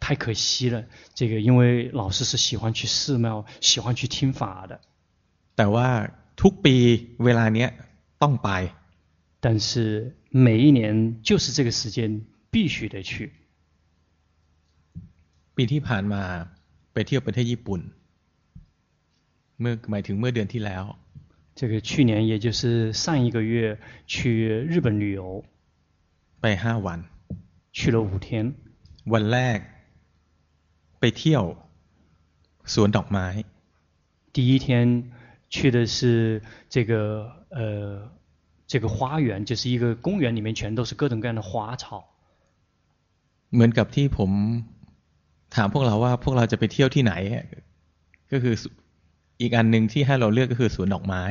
太可惜了。这个因为老师是喜欢去寺庙，喜欢去听法的。 แต่ว่าทุกปีเวลาเนี้ยต้องไป 但是每一年就是这个时间必须得去。 ปีที่ผ่านมาไปเที่ยวประเทศญี่ปุ่น เมื่อหมายถึงเมื่อเดือนที่แล้ว这个去年也就是上一个月去日本旅游ไปห้าวัน去了五天วันแรก ไปเที่ยวสวนดอกไม้第一天去的是这个呃这个花园就是一个公园里面全都是各种各样的花草เหมือนกับที่ผมถามพวกเราว่าพวกเราจะไปเที่ยวที่ไหนก็คืออีกอันหนึ่งที่ให้เราเลือกก็คือสวนดอกไม้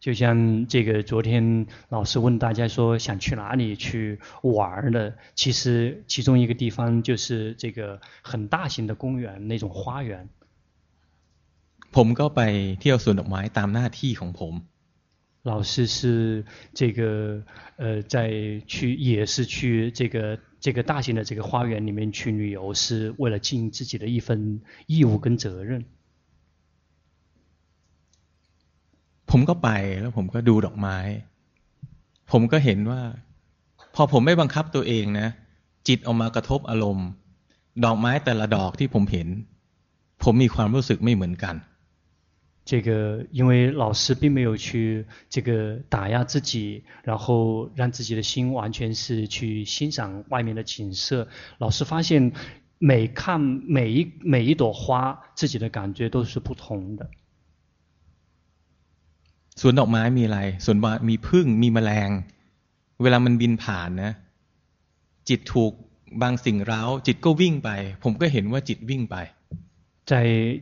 就像这个昨天老师问大家说想去哪里去玩的，其实其中一个地方就是这个很大型的公园那种花园。ผมก็ไปเที่ยวสวนดอกไม้ตามหน้าที่ของผม。老师是这个呃在去也是去这个这个大型的这个花园里面去旅游，是为了尽自己的一份义务跟责任。 ผมก็ไปแล้วผมก็ดูดอกไม้ ผมก็เห็นว่า พอผมไม่บังคับตัวเองนะ จิตออกมากระทบอารมณ์ ดอกไม้แต่ละดอกที่ผมเห็น ผมมีความรู้สึกไม่เหมือนกัน这个因为老师并没有去这个打压自己，然后让自己的心完全是去欣赏外面的景色。老师发现每看每一每一朵花，自己的感觉都是不同的。 สวนดอกไม้มีอะไรสวนมีผึ้งมีแมลง เวลามันบินผ่านนะจิตถูกบางสิ่งเร้าจิตก็วิ่งไป ผมก็เห็นว่าจิตวิ่งไป在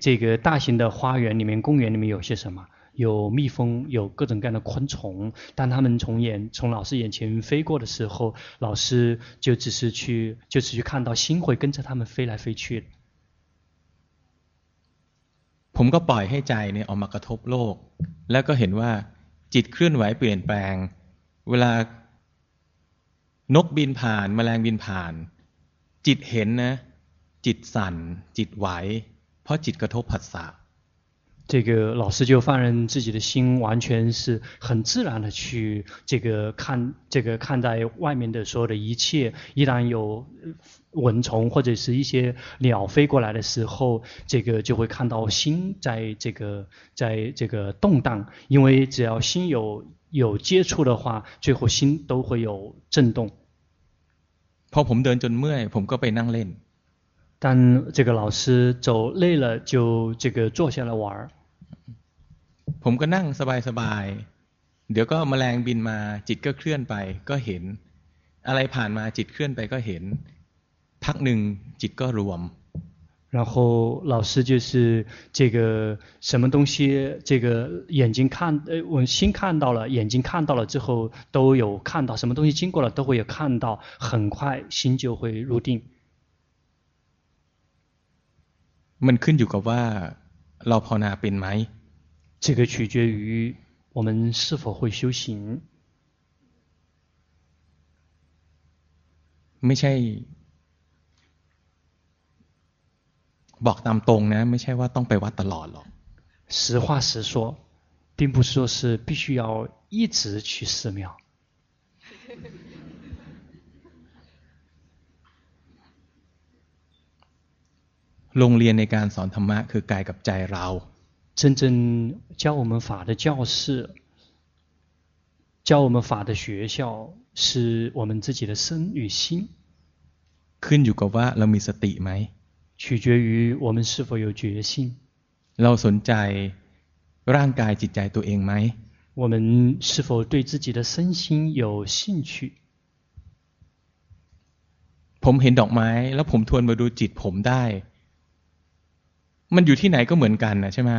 这个大型的花园里面、公园里面有些什么？有蜜蜂，有各种各样的昆虫。当他们从眼从老师眼前飞过的时候，老师就只是去，就是去看到心会跟着他们飞来飞去。 ผมก็ปล่อยให้ใจเนี่ยออกมากระทบโลก แล้วก็เห็นว่าจิตเคลื่อนไหวเปลี่ยนแปลง เวลานกบินผ่านแมลงบินผ่าน จิตเห็นนะ จิตสั่น จิตไหว เพราะจิตกระทบผัสสะ 这个老师就放任自己的心，完全是很自然的去这个看这个看在外面的所有的一切。一旦有蚊虫或者是一些鸟飞过来的时候，这个就会看到心在这个在这个动荡。因为只要心有有接触的话，最后心都会有震动。พอผมเดินจนเมื่อยผมก็ไปนั่งเล่น当这个老师走累了，就这个坐下来玩。 ผมก็นั่งสบายๆเดี๋ยวก็แมลงบินมาจิตก็เคลื่อนไปก็เห็น อะไรผ่านมาจิตเคลื่อนไปก็เห็น พักหนึ่งจิตก็รวม然后老师就是这个什么东西，这个眼睛看，呃，我心看到了，眼睛看到了之后都有看到，什么东西经过了都会有看到，很快心就会入定。มันขึ้นอยู่กับว่าเราภาวนาเป็นไหม 这个取决于我们是否会修行。ไม่ใช่บอกตามตรงนะไม่ใช่ว่าต้องไปวัดตลอดหรอก实话实说，并不是说是必须要一直去寺庙。โรงเรียนในการสอนธรรมะคือกายกับใจเรา 真正教我们法的教室，教我们法的学校，是我们自己的身与心。ขึ้นอยู่กับว่าเรามีสติไหม取决于我们是否有决心。เราสนใจร่างกายจิตใจตัวเองไหม我们是否对自己的身心有兴趣？ผมเห็นดอกไม้แล้วผมทวนมาดูจิตผมได้มันอยู่ที่ไหนก็เหมือนกันนะใช่ไหม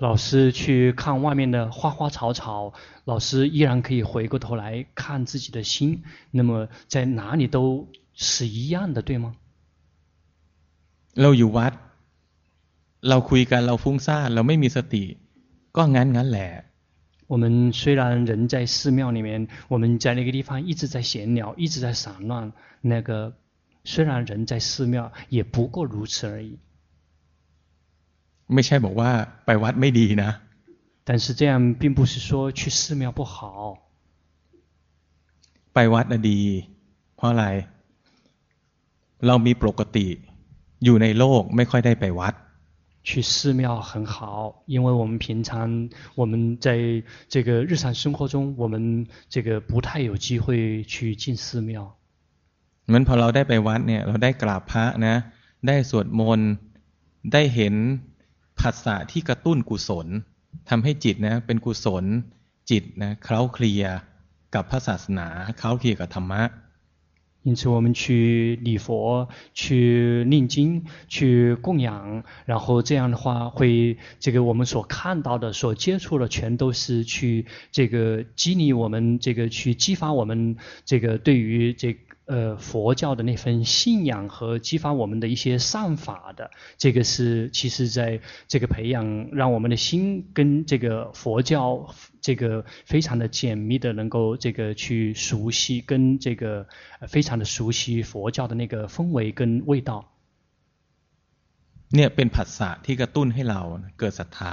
老师去看外面的花花草草，老师依然可以回过头来看自己的心。那么在哪里都是一样的，对吗？เราอยู่วัดเราคุยกันเราฟุ้งซ่านเราไม่มีสติก็งั้นงั้นแหละ我们虽然人在寺庙里面，我们在那个地方一直在闲聊，一直在散乱。那个虽然人在寺庙，也不过如此而已。 ไม่ใช่บอกว่าไปวัดไม่ดีนะ但是这样并不是说去寺庙不好ไปวัดน่ะดีเพราะอะไรเรามีปกติอยู่ในโลกไม่ค่อยได้ไปวัด 去寺庙很好，因为我们平常我们在这个日常生活中，我们这个不太有机会去进寺庙。เหมือนพอเราได้ไปวัดเนี่ยเราได้กราบพระนะได้สวดมนต์ได้เห็น ผัสสะที่กระตุ้นกุศลทำให้จิตนะเป็นกุศลจิตนะเคล้าเคลียกับพระศาสนาเคล้าเคลียกับธรรมะ因此，我们去礼佛、去念经、去供养，然后这样的话，会这个我们所看到的、所接触的，全都是去这个激励我们，这个去激发我们这个对于这个。 呃，佛教的那份信仰和激发我们的一些善法的，这个是其实在这个培养，让我们的心跟这个佛教这个非常的紧密的，能够这个去熟悉，跟这个非常的熟悉佛教的那个氛围跟味道。เนี่ยเป็นผัสสะที่กระตุ้นให้เราเกิดศรัทธา。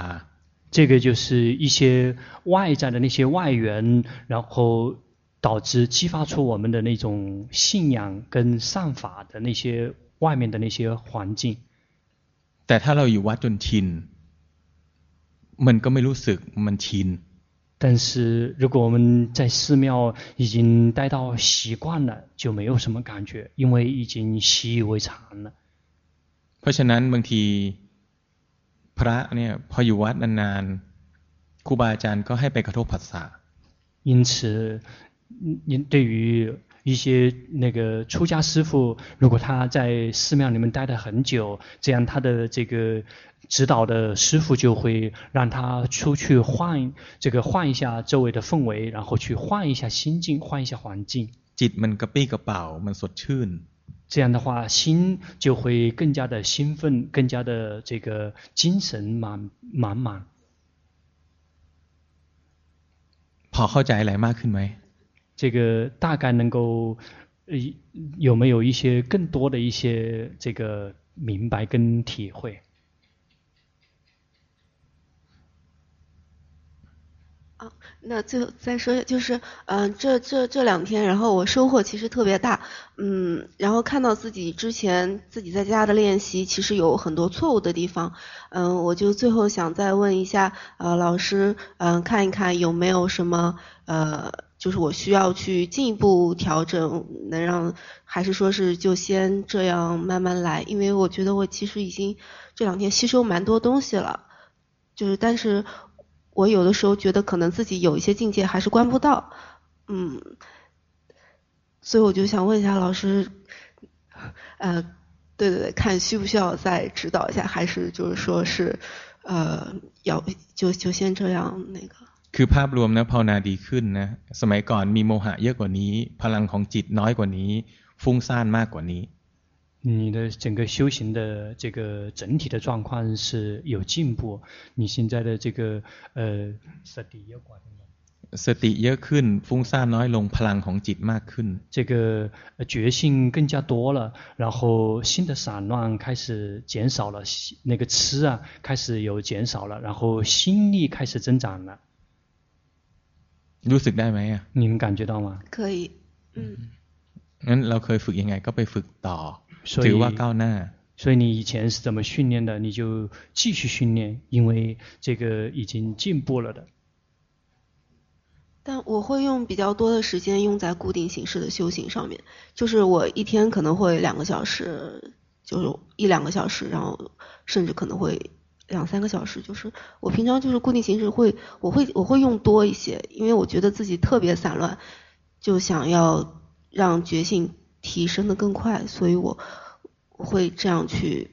这个就是一些外在的那些外缘，然后。 导致激发出我们的那种信仰跟善法的那些外面的那些环境。แต่ถ้าเราอยู่วัดจนชินมันก็ไม่รู้สึกมันชิน。但是如果我们在寺庙已经待到习惯了，就没有什么感觉，因为已经习以为常了。เพราะฉะนั้นบางทีพระเนี่ยพออยู่วัดนานๆครูบาอาจารย์ก็ให้ไปกระทบผัสสะ。因此。 您对于一些那个出家师父，如果他在寺庙里面待得很久，这样他的这个指导的师父就会让他出去换这个换一下周围的氛围，然后去换一下心境，换一下环境。จิตมันกระปี้กระเป๋ามันสดชื่น。这样的话，心就会更加的兴奋，更加的这个精神满满满。พอเข้าใจอะไรมากขึ้นไหม？ 这个大概能够，呃，有没有一些更多的一些这个明白跟体会？啊，那最后再说，就是，嗯、这这这两天，然后我收获其实特别大，嗯，然后看到自己之前自己在家的练习，其实有很多错误的地方，嗯、我就最后想再问一下，呃，老师，嗯、看一看有没有什么，呃。就是我需要去进一步调整，能让还是说是就先这样慢慢来，因为我觉得我其实已经这两天吸收蛮多东西了，就是但是我有的时候觉得可能自己有一些境界还是关不到，嗯，所以我就想问一下老师，呃，对对对，看需不需要再指导一下，还是就是说是呃要就就先这样那个。คือภาพรวมนะภาวนาดีขึ้นนะสมัยก่อนมีโมหะเยอะกว่านี้พลังของจิตน้อยกว่านี้ฟุ้งซ่านมากกว่านี้你的整个修行的这个整体的状况是有进步，你现在的这个呃สติเยอะกว่าสติเยอะขึ้นฟุ้งซ่านน้อยลงพลังของจิตมากขึ้น这个觉性更加多了，然后心的散乱开始减少了，那个痴啊开始有减少了，然后心力开始增长了。 รู้สึกได้ไหมอ่ะ你们感觉到吗可以嗯งั้นเราเคยฝึกยังไงก็ไปฝึกต่อถือว่าก้าวหน้า所以你以前是怎么训练的你就继续训练因为这个已经进步了的但我会用比较多的时间用在固定形式的修行上面就是我一天可能会两个小时就是一两个小时然后甚至可能会 两三个小时，就是我平常就是固定形式会，我会我会用多一些，因为我觉得自己特别散乱，就想要让觉性提升得更快，所以我我会这样去。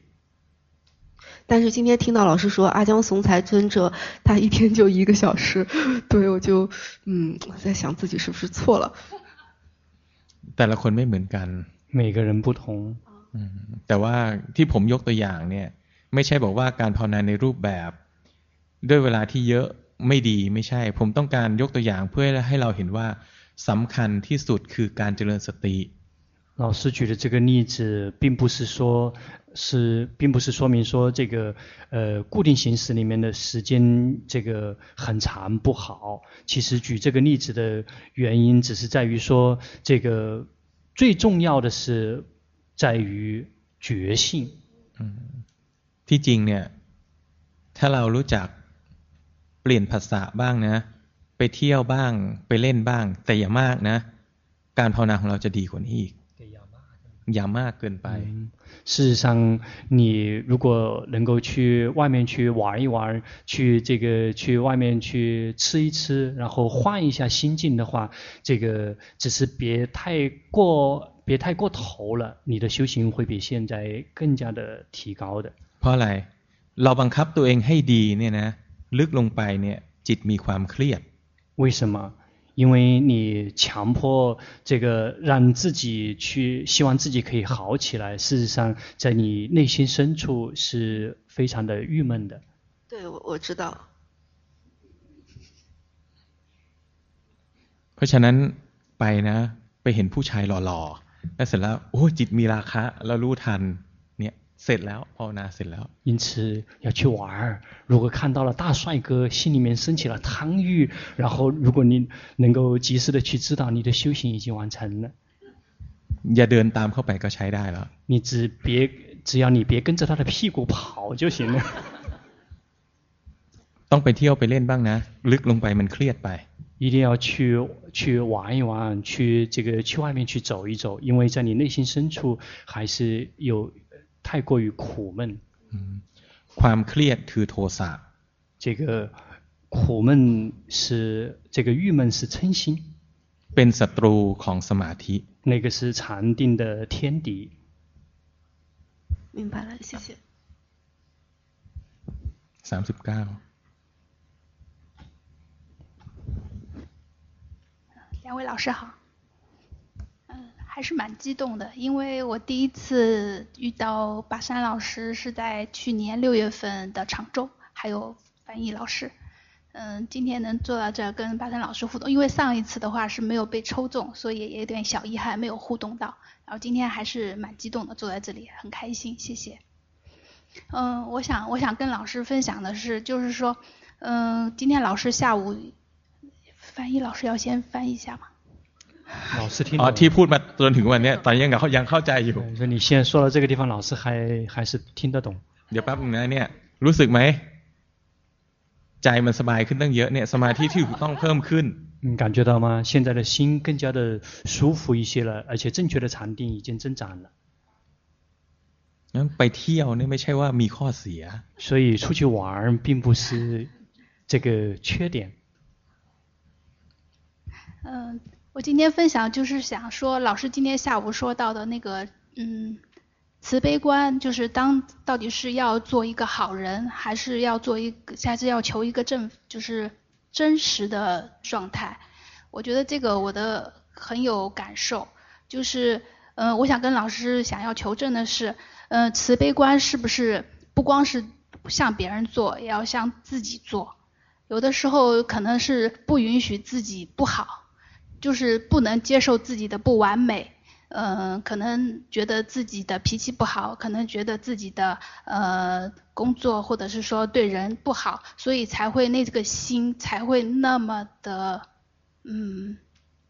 但是今天听到老师说阿江松才尊者他一天就一个小时，对我就嗯在想自己是不是错了。แต่ละคนไม่เหมือนกัน每个人不同嗯แต่ว่าที่ผมยกตัวอย่างเนี่ย ไม่ใช่บอกว่าการภาวนาในรูปแบบด้วยเวลาที่เยอะไม่ดีไม่ใช่ผมต้องการยกตัวอย่างเพื่อให้เราเห็นว่าสำคัญที่สุดคือการเจริญสติ老师举的这个例子，并不是说，是并不是说明说这个，呃，固定形式里面的时间这个很长不好。其实举这个例子的原因，只是在于说，这个最重要的是在于觉性。嗯。 ที่จริงเนี่ย ถ้าเรารู้จักเปลี่ยนภาษาบ้างนะ ไปเที่ยวบ้าง ไปเล่นบ้าง แต่อย่ามากนะ การภาวนาของเราจะดีกว่านี้อีกอย่ามากเกินไป事实上，你如果能够去外面去玩一玩，去这个去外面去吃一吃，然后换一下心境的话，这个只是别太过，别太过头了，你的修行会比现在更加的提高的。 เพราะอะไรเราบังคับตัวเองให้ดีเนี่ยนะลึกลงไปเนี่ยจิตมีความเครียด为什么？因为你强迫这个让自己去希望自己可以好起来，事实上在你内心深处是非常的郁闷的。对，我我知道。เพราะฉะนั้นไปนะไปเห็นผู้ชายหล่อๆแล้วเสร็จแล้วโอ้จิตมีราคะแล้วรู้ทัน เสร็จแล้วภาวนาเสร็จแล้ว因此要去玩如果看到了大帅哥心里面升起了贪欲然后如果你能够及时的去知道你的修行已经完成了อย่าเดินตามเข้าไปก็ใช้ได้แล้ว你只别只要你别跟着他的屁股跑就行了ต้องไปเที่ยวไปเล่นบ้างนะลึกลงไปมันเครียดไป一定要去去玩一玩去这个去外面去走一走因为在你内心深处还是有 太过于苦闷。ความเครียดคือโทสะ。这个苦闷是这个郁闷是嗔心。เป็นศัตรูของสมาธิ。那个是禅定的天敌。明白了，谢谢。三十九。两位老师好。 还是蛮激动的，因为我第一次遇到巴山老师是在去年六月份的常州，还有翻译老师。嗯，今天能坐到这儿跟巴山老师互动，因为上一次的话是没有被抽中，所以也有点小遗憾没有互动到。然后今天还是蛮激动的，坐在这里很开心，谢谢。嗯，我想我想跟老师分享的是，就是说，嗯，今天老师下午翻译老师要先翻译一下吗？老师听哦，ที่พูดมาจนถึงวันนี้ตอนนี้ยังยังเข้าใจอยู่所以你现在说到这个地方，老师还还是听得懂。เดี๋ยวแป๊บนึงนะเนี่ยรู้สึกไหมใจมันสบายขึ้นตั้งเยอะเนี่ยสมาธิที่ถูกต้องเพิ่มขึ้น你感觉到吗？现在的心更加的舒服一些了，而且正确的禅定已经增长了。งั้นไปเที่ยวเนี่ยไม่ใช่ว่ามีข้อเสีย所以出去玩并不是这个缺点。嗯。 我今天分享就是想说，老师今天下午说到的那个，嗯，慈悲观，就是当到底是要做一个好人，还是要做一个，还是要求一个正，就是真实的状态。我觉得这个我的很有感受，就是，嗯，我想跟老师想要求证的是，嗯，慈悲观是不是不光是向别人做，也要向自己做？有的时候可能是不允许自己不好。就是不能接受自己的不完美，嗯，可能觉得自己的脾气不好，可能觉得自己的呃工作或者是说对人不好，所以才会那个心才会那么的嗯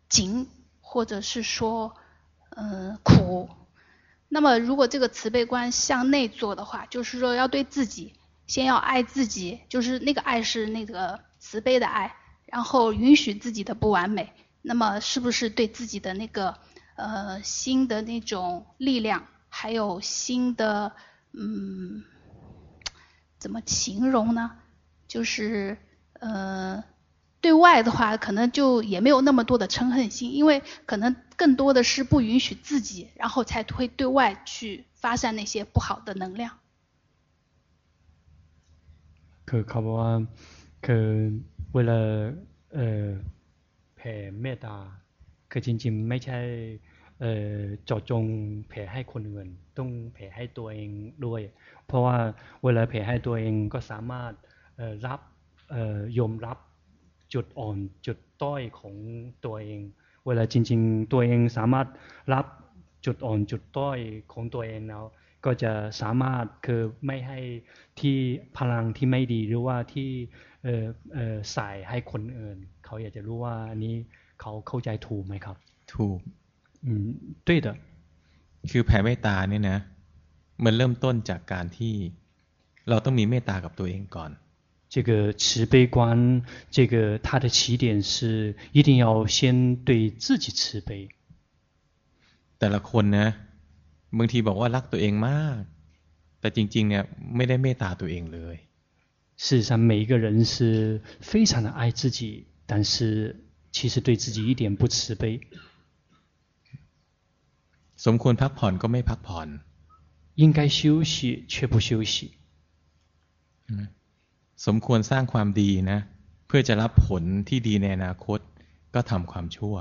紧，或者是说嗯苦。那么如果这个慈悲观向内做的话，就是说要对自己先要爱自己，就是那个爱是那个慈悲的爱，然后允许自己的不完美。那么是不是对自己的那个呃心的那种力量，还有心的嗯，怎么形容呢？就是呃对外的话，可能就也没有那么多的嗔恨心，因为可能更多的是不允许自己，然后才会对外去发散那些不好的能量。可考不完，可为了呃。 แผ่เมตตา คือจริงๆ ไม่ใช่เจาะจงแผ่ให้คนอื่น ต้องแผ่ให้ตัวเองด้วย เพราะว่าเวลาแผ่ให้ตัวเองก็สามารถรับยอมรับจุดอ่อนจุดต้อยของตัวเอง เวลาจริง ๆ ตัวเองสามารถรับจุดอ่อนจุดต้อยของตัวเองแล้วก็จะสามารถคือไม่ให้ที่พลังที่ไม่ดีหรือว่าที่ใส่ให้คนอื่น เขาอยากจะรู้ว่าอันนี้เขาเข้าใจถูกไหมครับถูกอืม对的คือแผ่เมตตาเนี่ยนะมันเริ่มต้นจากการที่ เราต้องมีเมตตากับตัวเองก่อน这个慈悲观，这个它的起点是一定要先对自己慈悲。แต่ละคนนะบางทีบอกว่ารักตัวเองมาก แต่จริงๆเนี่ยไม่ได้เมตตาตัวเองเลย 事实上，每一个人是非常的爱自己， 但是其实对自己一点不慈悲。สมควรพักผ่อนก็ไม่พักผ่อน应该休息却不休息。สมควรสร้างความดีนะเพื่อจะรับผลที่ดีในอนาคตก็ทำความชั่ว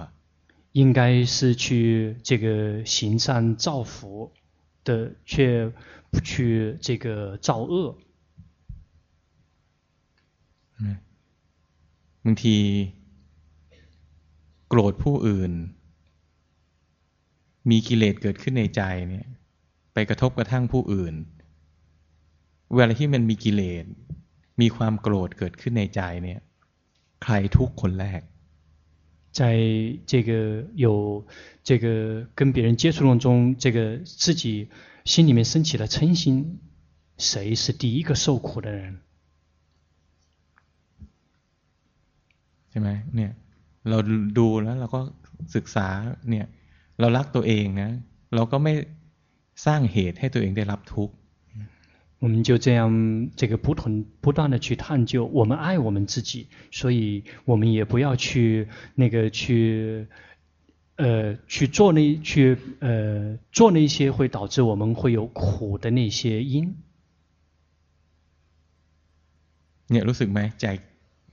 应该是去这个行善造福的，却不去这个造恶。 บางทีโกรธผู้อื่น มีกิเลสเกิดขึ้นในใจเนี่ยไปกระทบกระทั่งผู้อื่น เวลาที่มันมีกิเลสมีความโกรธเกิดขึ้นในใจเนี่ยใครทุกคนแรก在这个有这个跟别人接触当中，这个自己心里面升起了嗔心，谁是第一个受苦的人？ ช่ไหมเนี่ยเราดูแล้วเราก็ศึกษาเนี่ยเรารักตัวเองนะเราก็ไม่สร้างเหตุให้ตัวเองได้รับทุกข์我们就这样，这个不同不断的去探究，我们爱我们自己，所以我们也不要去那个去，呃，去做那去呃做那些会导致我们会有苦的那些因。เนี่ยรู้สึกไหมใจ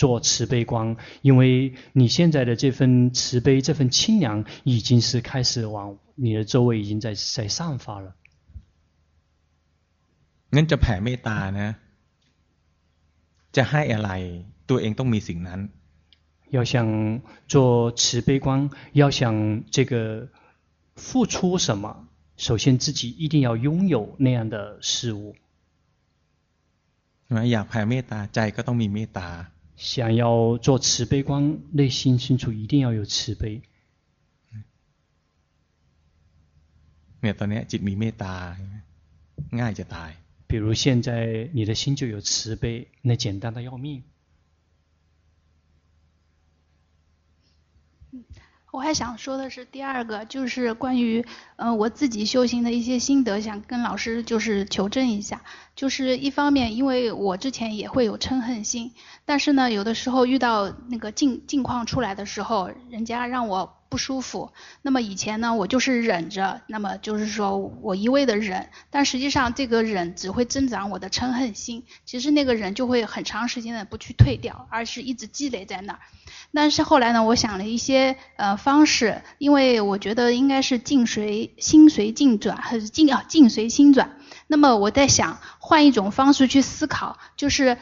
做慈悲光，因为你现在的这份慈悲、这份清凉，已经是开始往你的周围已经在在散发了。งั้นจะแผ่เมตตานะจะให้อะไรตัวเองต้องมีสิ่งนั้น要想做慈悲光，要想这个付出什么，首先自己一定要拥有那样的事物。อยากแผ่เมตตาใจก็ต้องมีเมตตา 想要做慈悲光，内心深处一定要有慈悲。เนี่ยตอนนี้จิตมีเมตตาง่ายจะตาย。比如现在你的心就有慈悲，那简单的要命。 我还想说的是第二个，就是关于嗯我自己修行的一些心得，想跟老师就是求证一下。就是一方面，因为我之前也会有嗔恨心，但是呢，有的时候遇到那个境境况出来的时候，人家让我不舒服，那么以前呢，我就是忍着，那么就是说我一味的忍，但实际上这个忍只会增长我的嗔恨心，其实那个忍就会很长时间的不去退掉，而是一直积累在那儿。但是后来呢，我想了一些呃方式，因为我觉得应该是境随心随境转，还是境啊境随心转。那么我在想换一种方式去思考，就是。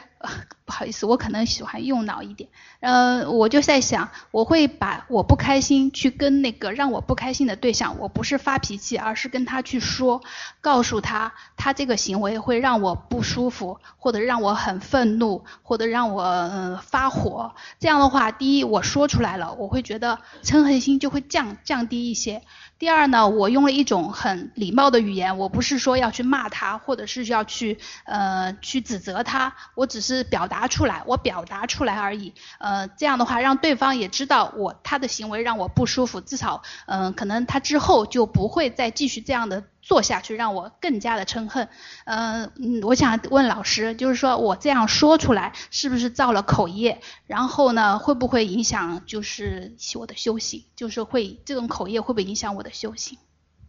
不好意思，我可能喜欢用脑一点。呃，我就在想，我会把我不开心去跟那个让我不开心的对象，我不是发脾气，而是跟他去说，告诉他，他这个行为会让我不舒服，或者让我很愤怒，或者让我嗯、发火。这样的话，第一，我说出来了，我会觉得嗔恨心就会降降低一些。第二呢，我用了一种很礼貌的语言，我不是说要去骂他，或者是要去呃去指责他，我只是表达出来，我表达出来而已。呃，这样的话让对方也知道我他的行为让我不舒服，至少嗯、呃、可能他之后就不会再继续这样的。做下去让我更加的嗔恨，嗯、呃，我想问老师，就是说我这样说出来是不是造了口业？然后呢，会不会影响就是我的修行？就是会这种口业会不会影响我的修行？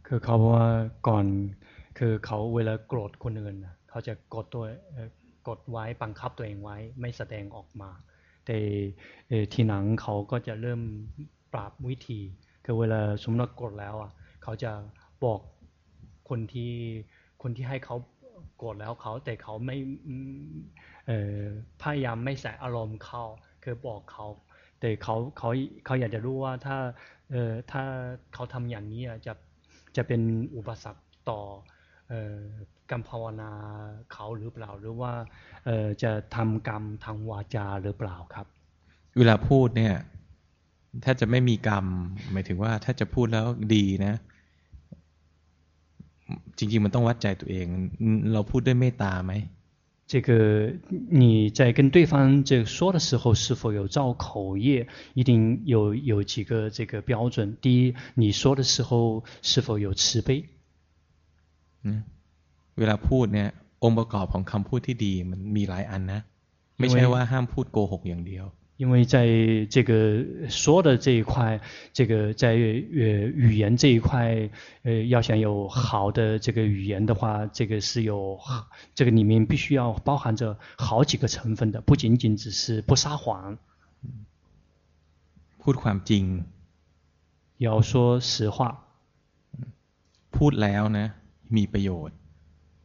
คือเขาว่าก่อนคือเขาเวลาโกรธคนอื่นนะ เขาจะกดตัวกดไว้บังคับตัวเองไว้ไม่แสดงออกมา แต่ทีหลังเขาก็จะเริ่มปรับวิธี คือเวลาสมมติกรธแล้วอะเขาจะบอกคนที่คนที่ให้เขากรธแล้วเขาแต่เขาไม่พยายามไม่ใส่อารมณ์เขาคือบอกเขา แต่เขาเขาเขาอยากจะรู้ว่าถ้าถ้าเขาทำอย่างนี้จะจะเป็นอุปสรรคต่ออ การภาวนาเขาหรือเปล่าหรือว่าเอ่อจะทำกรรมทางวาจาหรือเปล่าครับ เวลาพูดเนี่ย ถ้าจะไม่มีกรรม หมายถึงว่าถ้าจะพูดแล้วดีนะ จริงๆมันต้องวัดใจตัวเอง เราพูดด้วยเมตตาไหม这个你在跟对方这说的时候，是否有造口业？一定有有几个这个标准。第一，你说的时候是否有慈悲？嗯， เวลาพูดเนี่ยองค์ประกอบของคำพูดที่ดีมันมีหลายอันนะไม่ใช่ว่าห้ามพูดโกหกอย่างเดียว因为在这个说的这一块，这个在呃语言这一块，呃要想有好的这个语言的话，这个是有这个里面必须要包含着好几个成分的，不仅仅只是不撒谎。พูดความจริง要说实话。พูดแล้วนะมีประโยชน์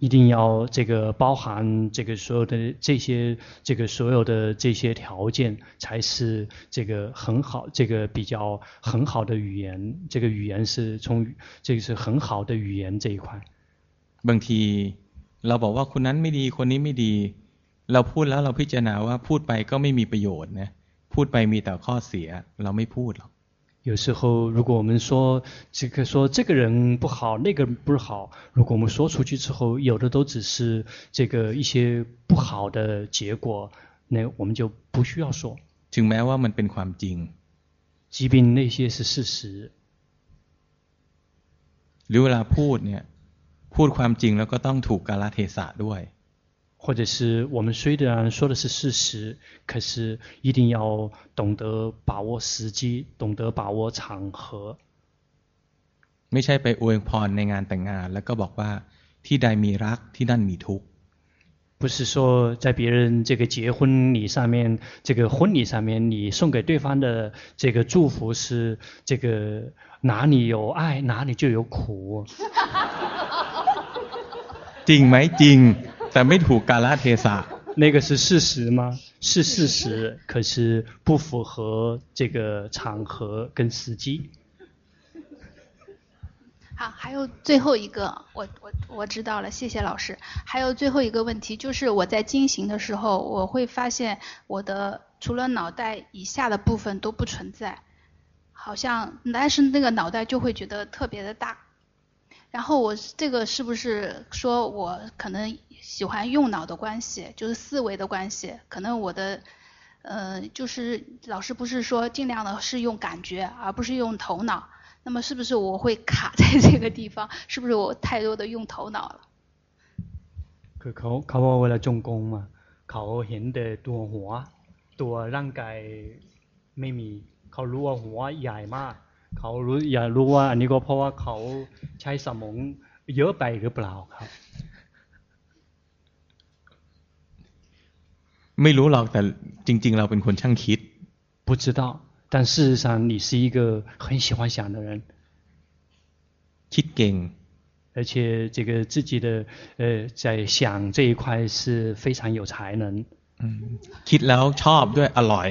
一定要这个包含这个所有的这些这个所有的这些条件，才是这个很好这个比较很好的语言。这个语言是从这个是很好的语言这一块。บางทีเราบอกว่าคนนั้นไม่ดีคนนี้ไม่ดีเราพูดแล้วเราพิจารณาว่าพูดไปก็ไม่มีประโยชน์นะพูดไปมีแต่ข้อเสียเราไม่พูดหรอก 有时候，如果我们说这个说这个人不好，那个不是好，如果我们说出去之后，有的都只是这个一些不好的结果，那我们就不需要说。ถึงแม้ว่ามันเป็นความจริง即便那些是事实。หรือเวลาพูดเนี่ยพูดความจริงแล้วก็ต้องถูกกาลเทศะด้วย 或者是我们虽然说的是事实，可是一定要懂得把握时机，懂得把握场合。ไม่ใช่ไปอวยพรในงานแต่งงานแล้วก็บอกว่าที่ใดมีรักที่นั่นมีทุกข์不是说在别人这个结婚礼上面，这个婚礼上面，你送给对方的这个祝福是这个哪里有爱，哪里就有苦。จริงไหมจริง 但没ถูกกาลเทศะ那个是事实吗？是事实，可是不符合这个场合跟时机。好，还有最后一个，我我我知道了，谢谢老师。还有最后一个问题，就是我在进行的时候，我会发现我的除了脑袋以下的部分都不存在，好像但是那个脑袋就会觉得特别的大。 然后我这个是不是说我可能喜欢用脑的关系，就是思维的关系？可能我的，呃，就是老师不是说尽量的是用感觉，而不是用头脑。那么是不是我会卡在这个地方？是不是我太多的用头脑了？佢เขาเขาว่าเวลาจงกรมอ่ะเขาเห็นแต่ตัวหัวตัวร่างกายไม่มีเขารู้ว่าหัวใหญ่มาก เขารู้อยากรู้ว่าอันนี้ก็เพราะว่าเขาใช้สมองเยอะไปหรือเปล่าครับไม่รู้หรอกแต่จริง ๆ เราเป็นคนช่างคิด不知道但事实上你是一个很喜欢想的人คิดเก่ง而且这个自己的呃在想这一块是非常有才能คิดแล้วชอบด้วยอร่อย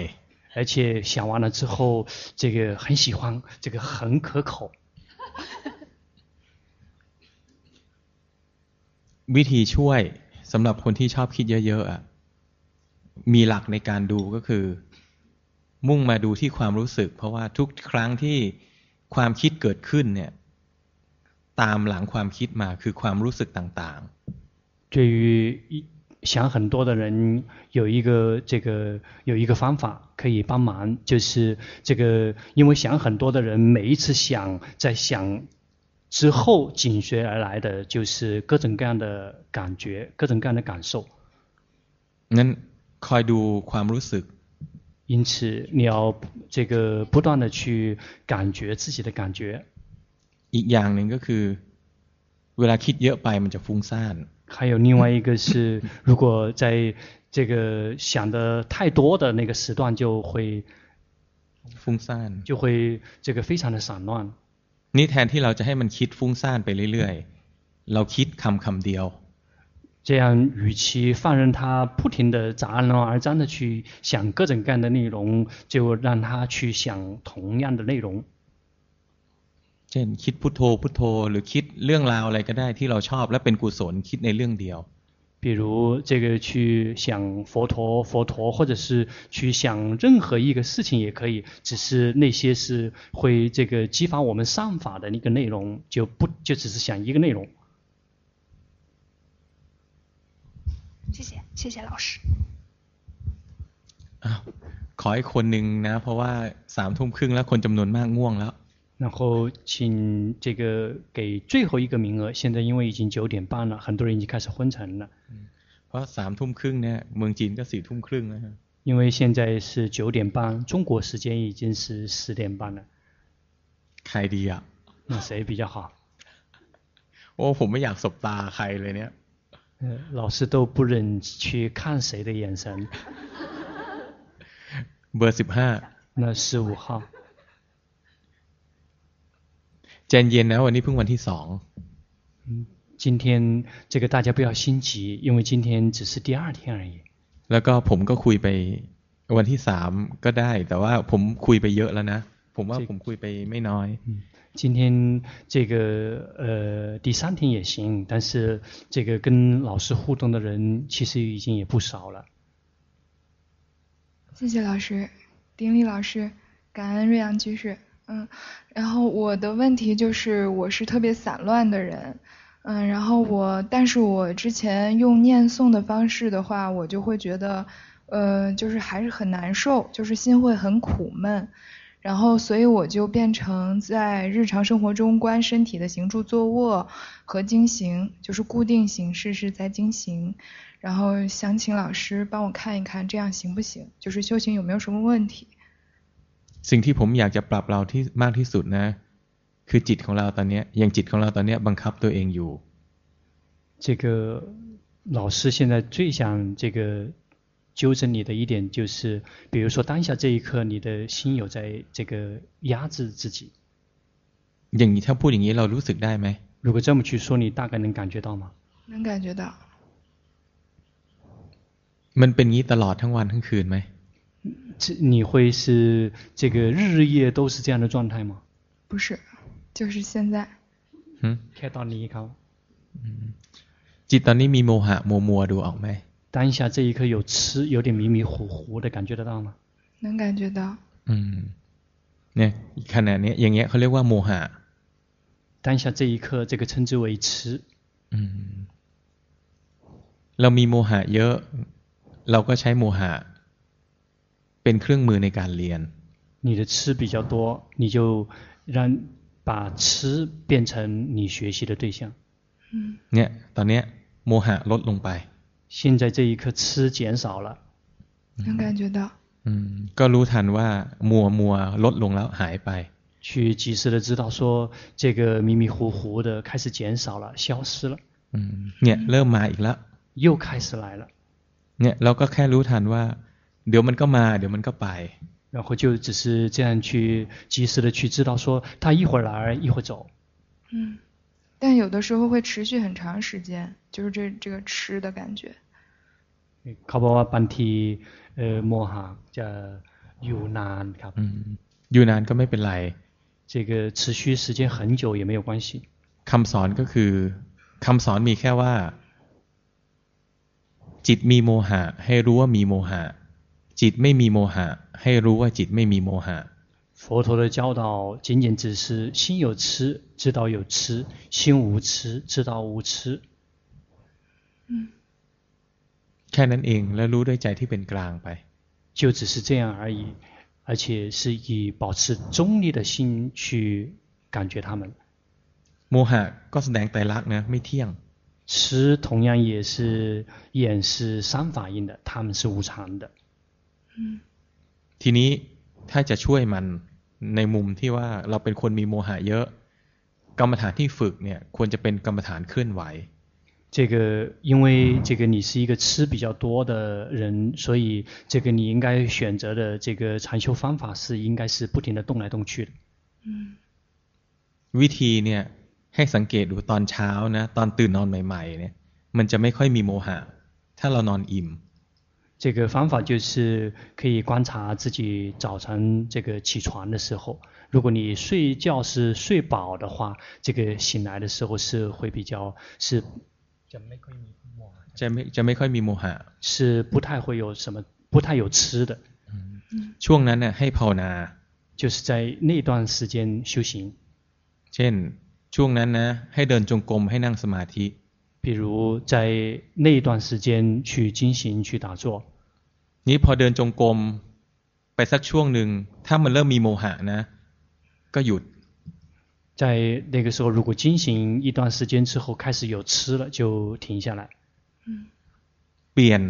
而且想完了之后，这个很喜欢，这个很可口。วิธีช่วยสำหรับคนที่ชอบคิดเยอะๆอ่ะมีหลักในการดูก็คือ มุ่งมาดูที่ความรู้สึก เพราะว่าทุกครั้งที่ความคิดเกิดขึ้นเนี่ย ตามหลังความคิดมาคือความรู้สึกต่างๆ。对于 想很多的人有一个这个有一个方法可以帮忙，就是这个因为想很多的人每一次想在想之后紧随而来的就是各种各样的感觉，各种各样的感受。งั้น คอยดูความรู้สึก因此，你要这个不断的去感觉自己的感觉。อีกอย่างหนึ่งก็คือเวลาคิดเยอะไปมันจะฟุ้งซ่าน 还有另外一个是，如果在这个想的太多的那个时段，就会ฟุ้งซ่าน就会这个非常的散乱。นี่แทนที่เราจะให้มันคิดฟุ้งซ่านไปเรื่อยๆเราคิดคำคำเดียว这样，与其放任他不停的杂乱而章的去想各种各样的内容，就让他去想同样的内容。 เช่นคิดพุทโธพุทโธหรือคิดเรื่องราวอะไรก็ได้ที่เราชอบและเป็นกุศลคิดในเรื่องเดียว比如这个去想佛陀佛陀，或者是去想任何一个事情也可以，只是那些是会这个激发我们善法的那个内容，就不就只是想一个内容。谢谢，谢谢老师。啊，ขออีกคนหนึ่งนะเพราะว่าสามทุ่มครึ่งแล้วคนจำนวนมากง่วงแล้ว。 然后请这个给最后一个名额，现在因为已经九点半了，很多人已经开始昏沉了。เพราะสามทุ่มครึ่งเนี่ยเมืองจีนก็สี่ทุ่มครึ่งแล้ว。因为现在是九点半，中国时间已经是十点半了。ใครดีอ่ะ？那谁比较好？โอ้ผมไม่อยากสบตาใครเลยเนี่ย。老师都不忍去看谁的眼神。เบอร์สิบห้า。那十五号。 ใจเย็นนะวันนี้เพิ่งวันที่สอง今天这个大家不要心急，因为今天只是第二天而已。แล้วก็ผมก็คุยไปวันที่สามก็ได้แต่ว่าผมคุยไปเยอะแล้วนะผมว่าผมคุยไปไม่น้อย今天这个呃第三天也行，但是这个跟老师互动的人其实已经也不少了。谢谢老师，顶礼老师，感恩瑞阳居士。 嗯，然后我的问题就是我是特别散乱的人，嗯，然后我但是我之前用念诵的方式的话，我就会觉得，呃，就是还是很难受，就是心会很苦闷。然后，所以我就变成在日常生活中观身体的行住坐卧和经行，就是固定形式是在经行。然后想请老师帮我看一看，这样行不行？就是修行有没有什么问题？ สิ่งที่ผมอยากจะปรับเราที่มากที่สุดนะ คือจิตของเราตอนนี้อย่างจิตของเราตอนนี้บังคับตัวเองอยู่。这个老师现在最想这个。纠正你的一点就是，比如说当下这一刻，你的心有在这个压制自己。อย่างนี้ถ้าพูดอย่างนี้เรารู้สึกได้ไหม？如果这么去说，你大概能感觉到吗？能感觉到。มันเป็นงี้ตลอดทั้งวันทั้งคืนไหม？ 你会是这个日日夜都是这样的状态吗？不是，就是现在。嗯。看到你好。嗯。จิตตอนนี้มีโมหะมัวมัวดูออกไหม？当下这一刻有痴，有点迷迷糊糊的感觉得到吗？能感觉到。嗯，เนี่ยขณะนี้อย่างเงี้ยเขาเรียกว่าโมหะ。当下这一刻，这个称之为痴。嗯，เรามีโมหะเยอะเราก็ใช้โมหะ เป็นเครื่องมือในการเรียน。你的痴比较多，你就让把痴变成你学习的对象。嗯。เนี่ยตอนเนี้ยโมหะลดลงไป。现在这一刻吃减少了，能感觉到。嗯，ก็รู้ทันว่ามัวมัวลดลงแล้วหายไป。去及时的知道说，这个迷迷糊糊的开始减少了，消失了。嗯，เนี่ยเริ่มมาอีกแล้ว。又开始来了。เนี่ยเราก็แค่รู้ทันว่า เดี๋ยวมันก็มาเดี๋ยวมันก็ไป。然后就只是这样去及时的去知道说，它一会儿来一会儿走。嗯。但有的时候会持续很长时间，就是这这个吃的感觉。เขาบอกว่าบางทีเอ่อโมหะจะอยู่นานครับอยู่นานก็ไม่เป็นไร这个持续时间很久也没有关系คำสอนก็คือคำสอนมีแค่ว่า จิตมีโมหะให้รู้ว่ามีโมหะ จิตไม่มีโมหะให้รู้ว่าจิตไม่มีโมหะ佛陀的教导仅仅只是心有痴，知道有痴；心无痴，知道无痴。嗯。แค่นั้นเองแล้วรู้ด้วยใจที่เป็นกลางไป。就只是这样而已，而且是以保持中立的心去感觉他们。โมหะก็แสดงไตรลักษณ์นะไม่เที่ยง。 吃同样也是眼是三法印的，它们是无常的。 嗯。ทีนี้ถ้าจะช่วยมันในมุมที่ว่าเราเป็นคนมีโมหะเยอะกรรมฐานที่ฝึกเนี่ยควรจะเป็นกรรมฐานเคลื่อนไหว这个，因为这个你是一个吃比较多的人，所以这个你应该选择的这个禅修方法是应该是不停的动来动去的。嗯。วิธีเนี่ยให้สังเกตดูตอนเช้านะตอนตื่นนอนใหม่ๆเนี่ยมันจะไม่ค่อยมีโมหะถ้าเรานอนอิ่ม。 这个方法就是可以观察自己早晨这个起床的时候，如果你睡觉是睡饱的话，这个醒来的时候是会比较是。จะไม่ค่อยมีโมหะจะไม่จะไม่ค่อยมีโมหะ是不太会有什么不太有吃的ช่วงนั้นเนี่ยให้ภาวนา就是在那段时间修行เช่นช่วงนั้นนะให้เดินจงกรมให้นั่งสมาธิ比如在那段时间去进行去打坐 นี้พอเดินจงกรมไปสักช่วงหนึ่งถ้ามันเริ่มมีโมหะนะก็หยุด在那个时候，如果进行一段时间之后开始有吃了，就停下来。嗯。เปลี่ยน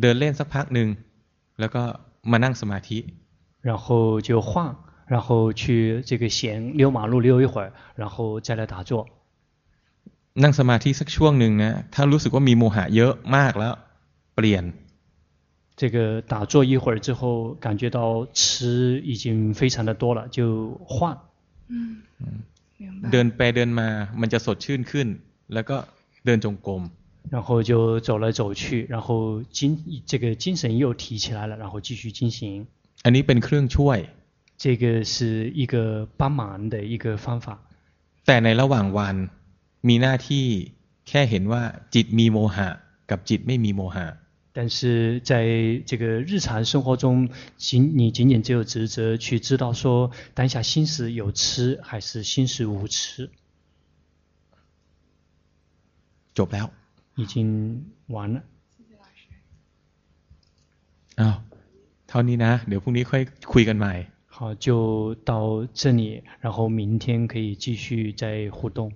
เดินเล่นสักพักหนึ่งแล้วก็มานั่งสมาธิ然后就换，然后去这个闲溜马路溜一会儿，然后再来打坐。นั่งสมาธิสักช่วงหนึ่งนะถ้ารู้สึกว่ามีโมหะเยอะมากแล้วเ ปลี่ยน这个打坐一会儿之后，感觉到吃已经非常的多了，就换。嗯，明白。เดินไปเดินมา มันจะสดชื่นขึ้น แล้วก็เดินจงกรม。然后就走来走去，然后精这个精神又提起来了，然后继续进行。อันนี้เป็นเครื่องช่วย。这个是一个帮忙的一个方法。แต่ในระหว่างวันมีหน้าที่แค่เห็นว่าจิตมีโมหะกับจิตไม่มีโมหะ。 但是在这个日常生活中，仅你仅仅只有职责去知道说当下心识有吃还是心识无吃。จบแล้ว已经完了。谢谢老师。อ้าวเท่านี้นะเดี๋ยวพรุ่งนี้ค่อยคุยกันใหม่。好，就到这里，然后明天可以继续再互动。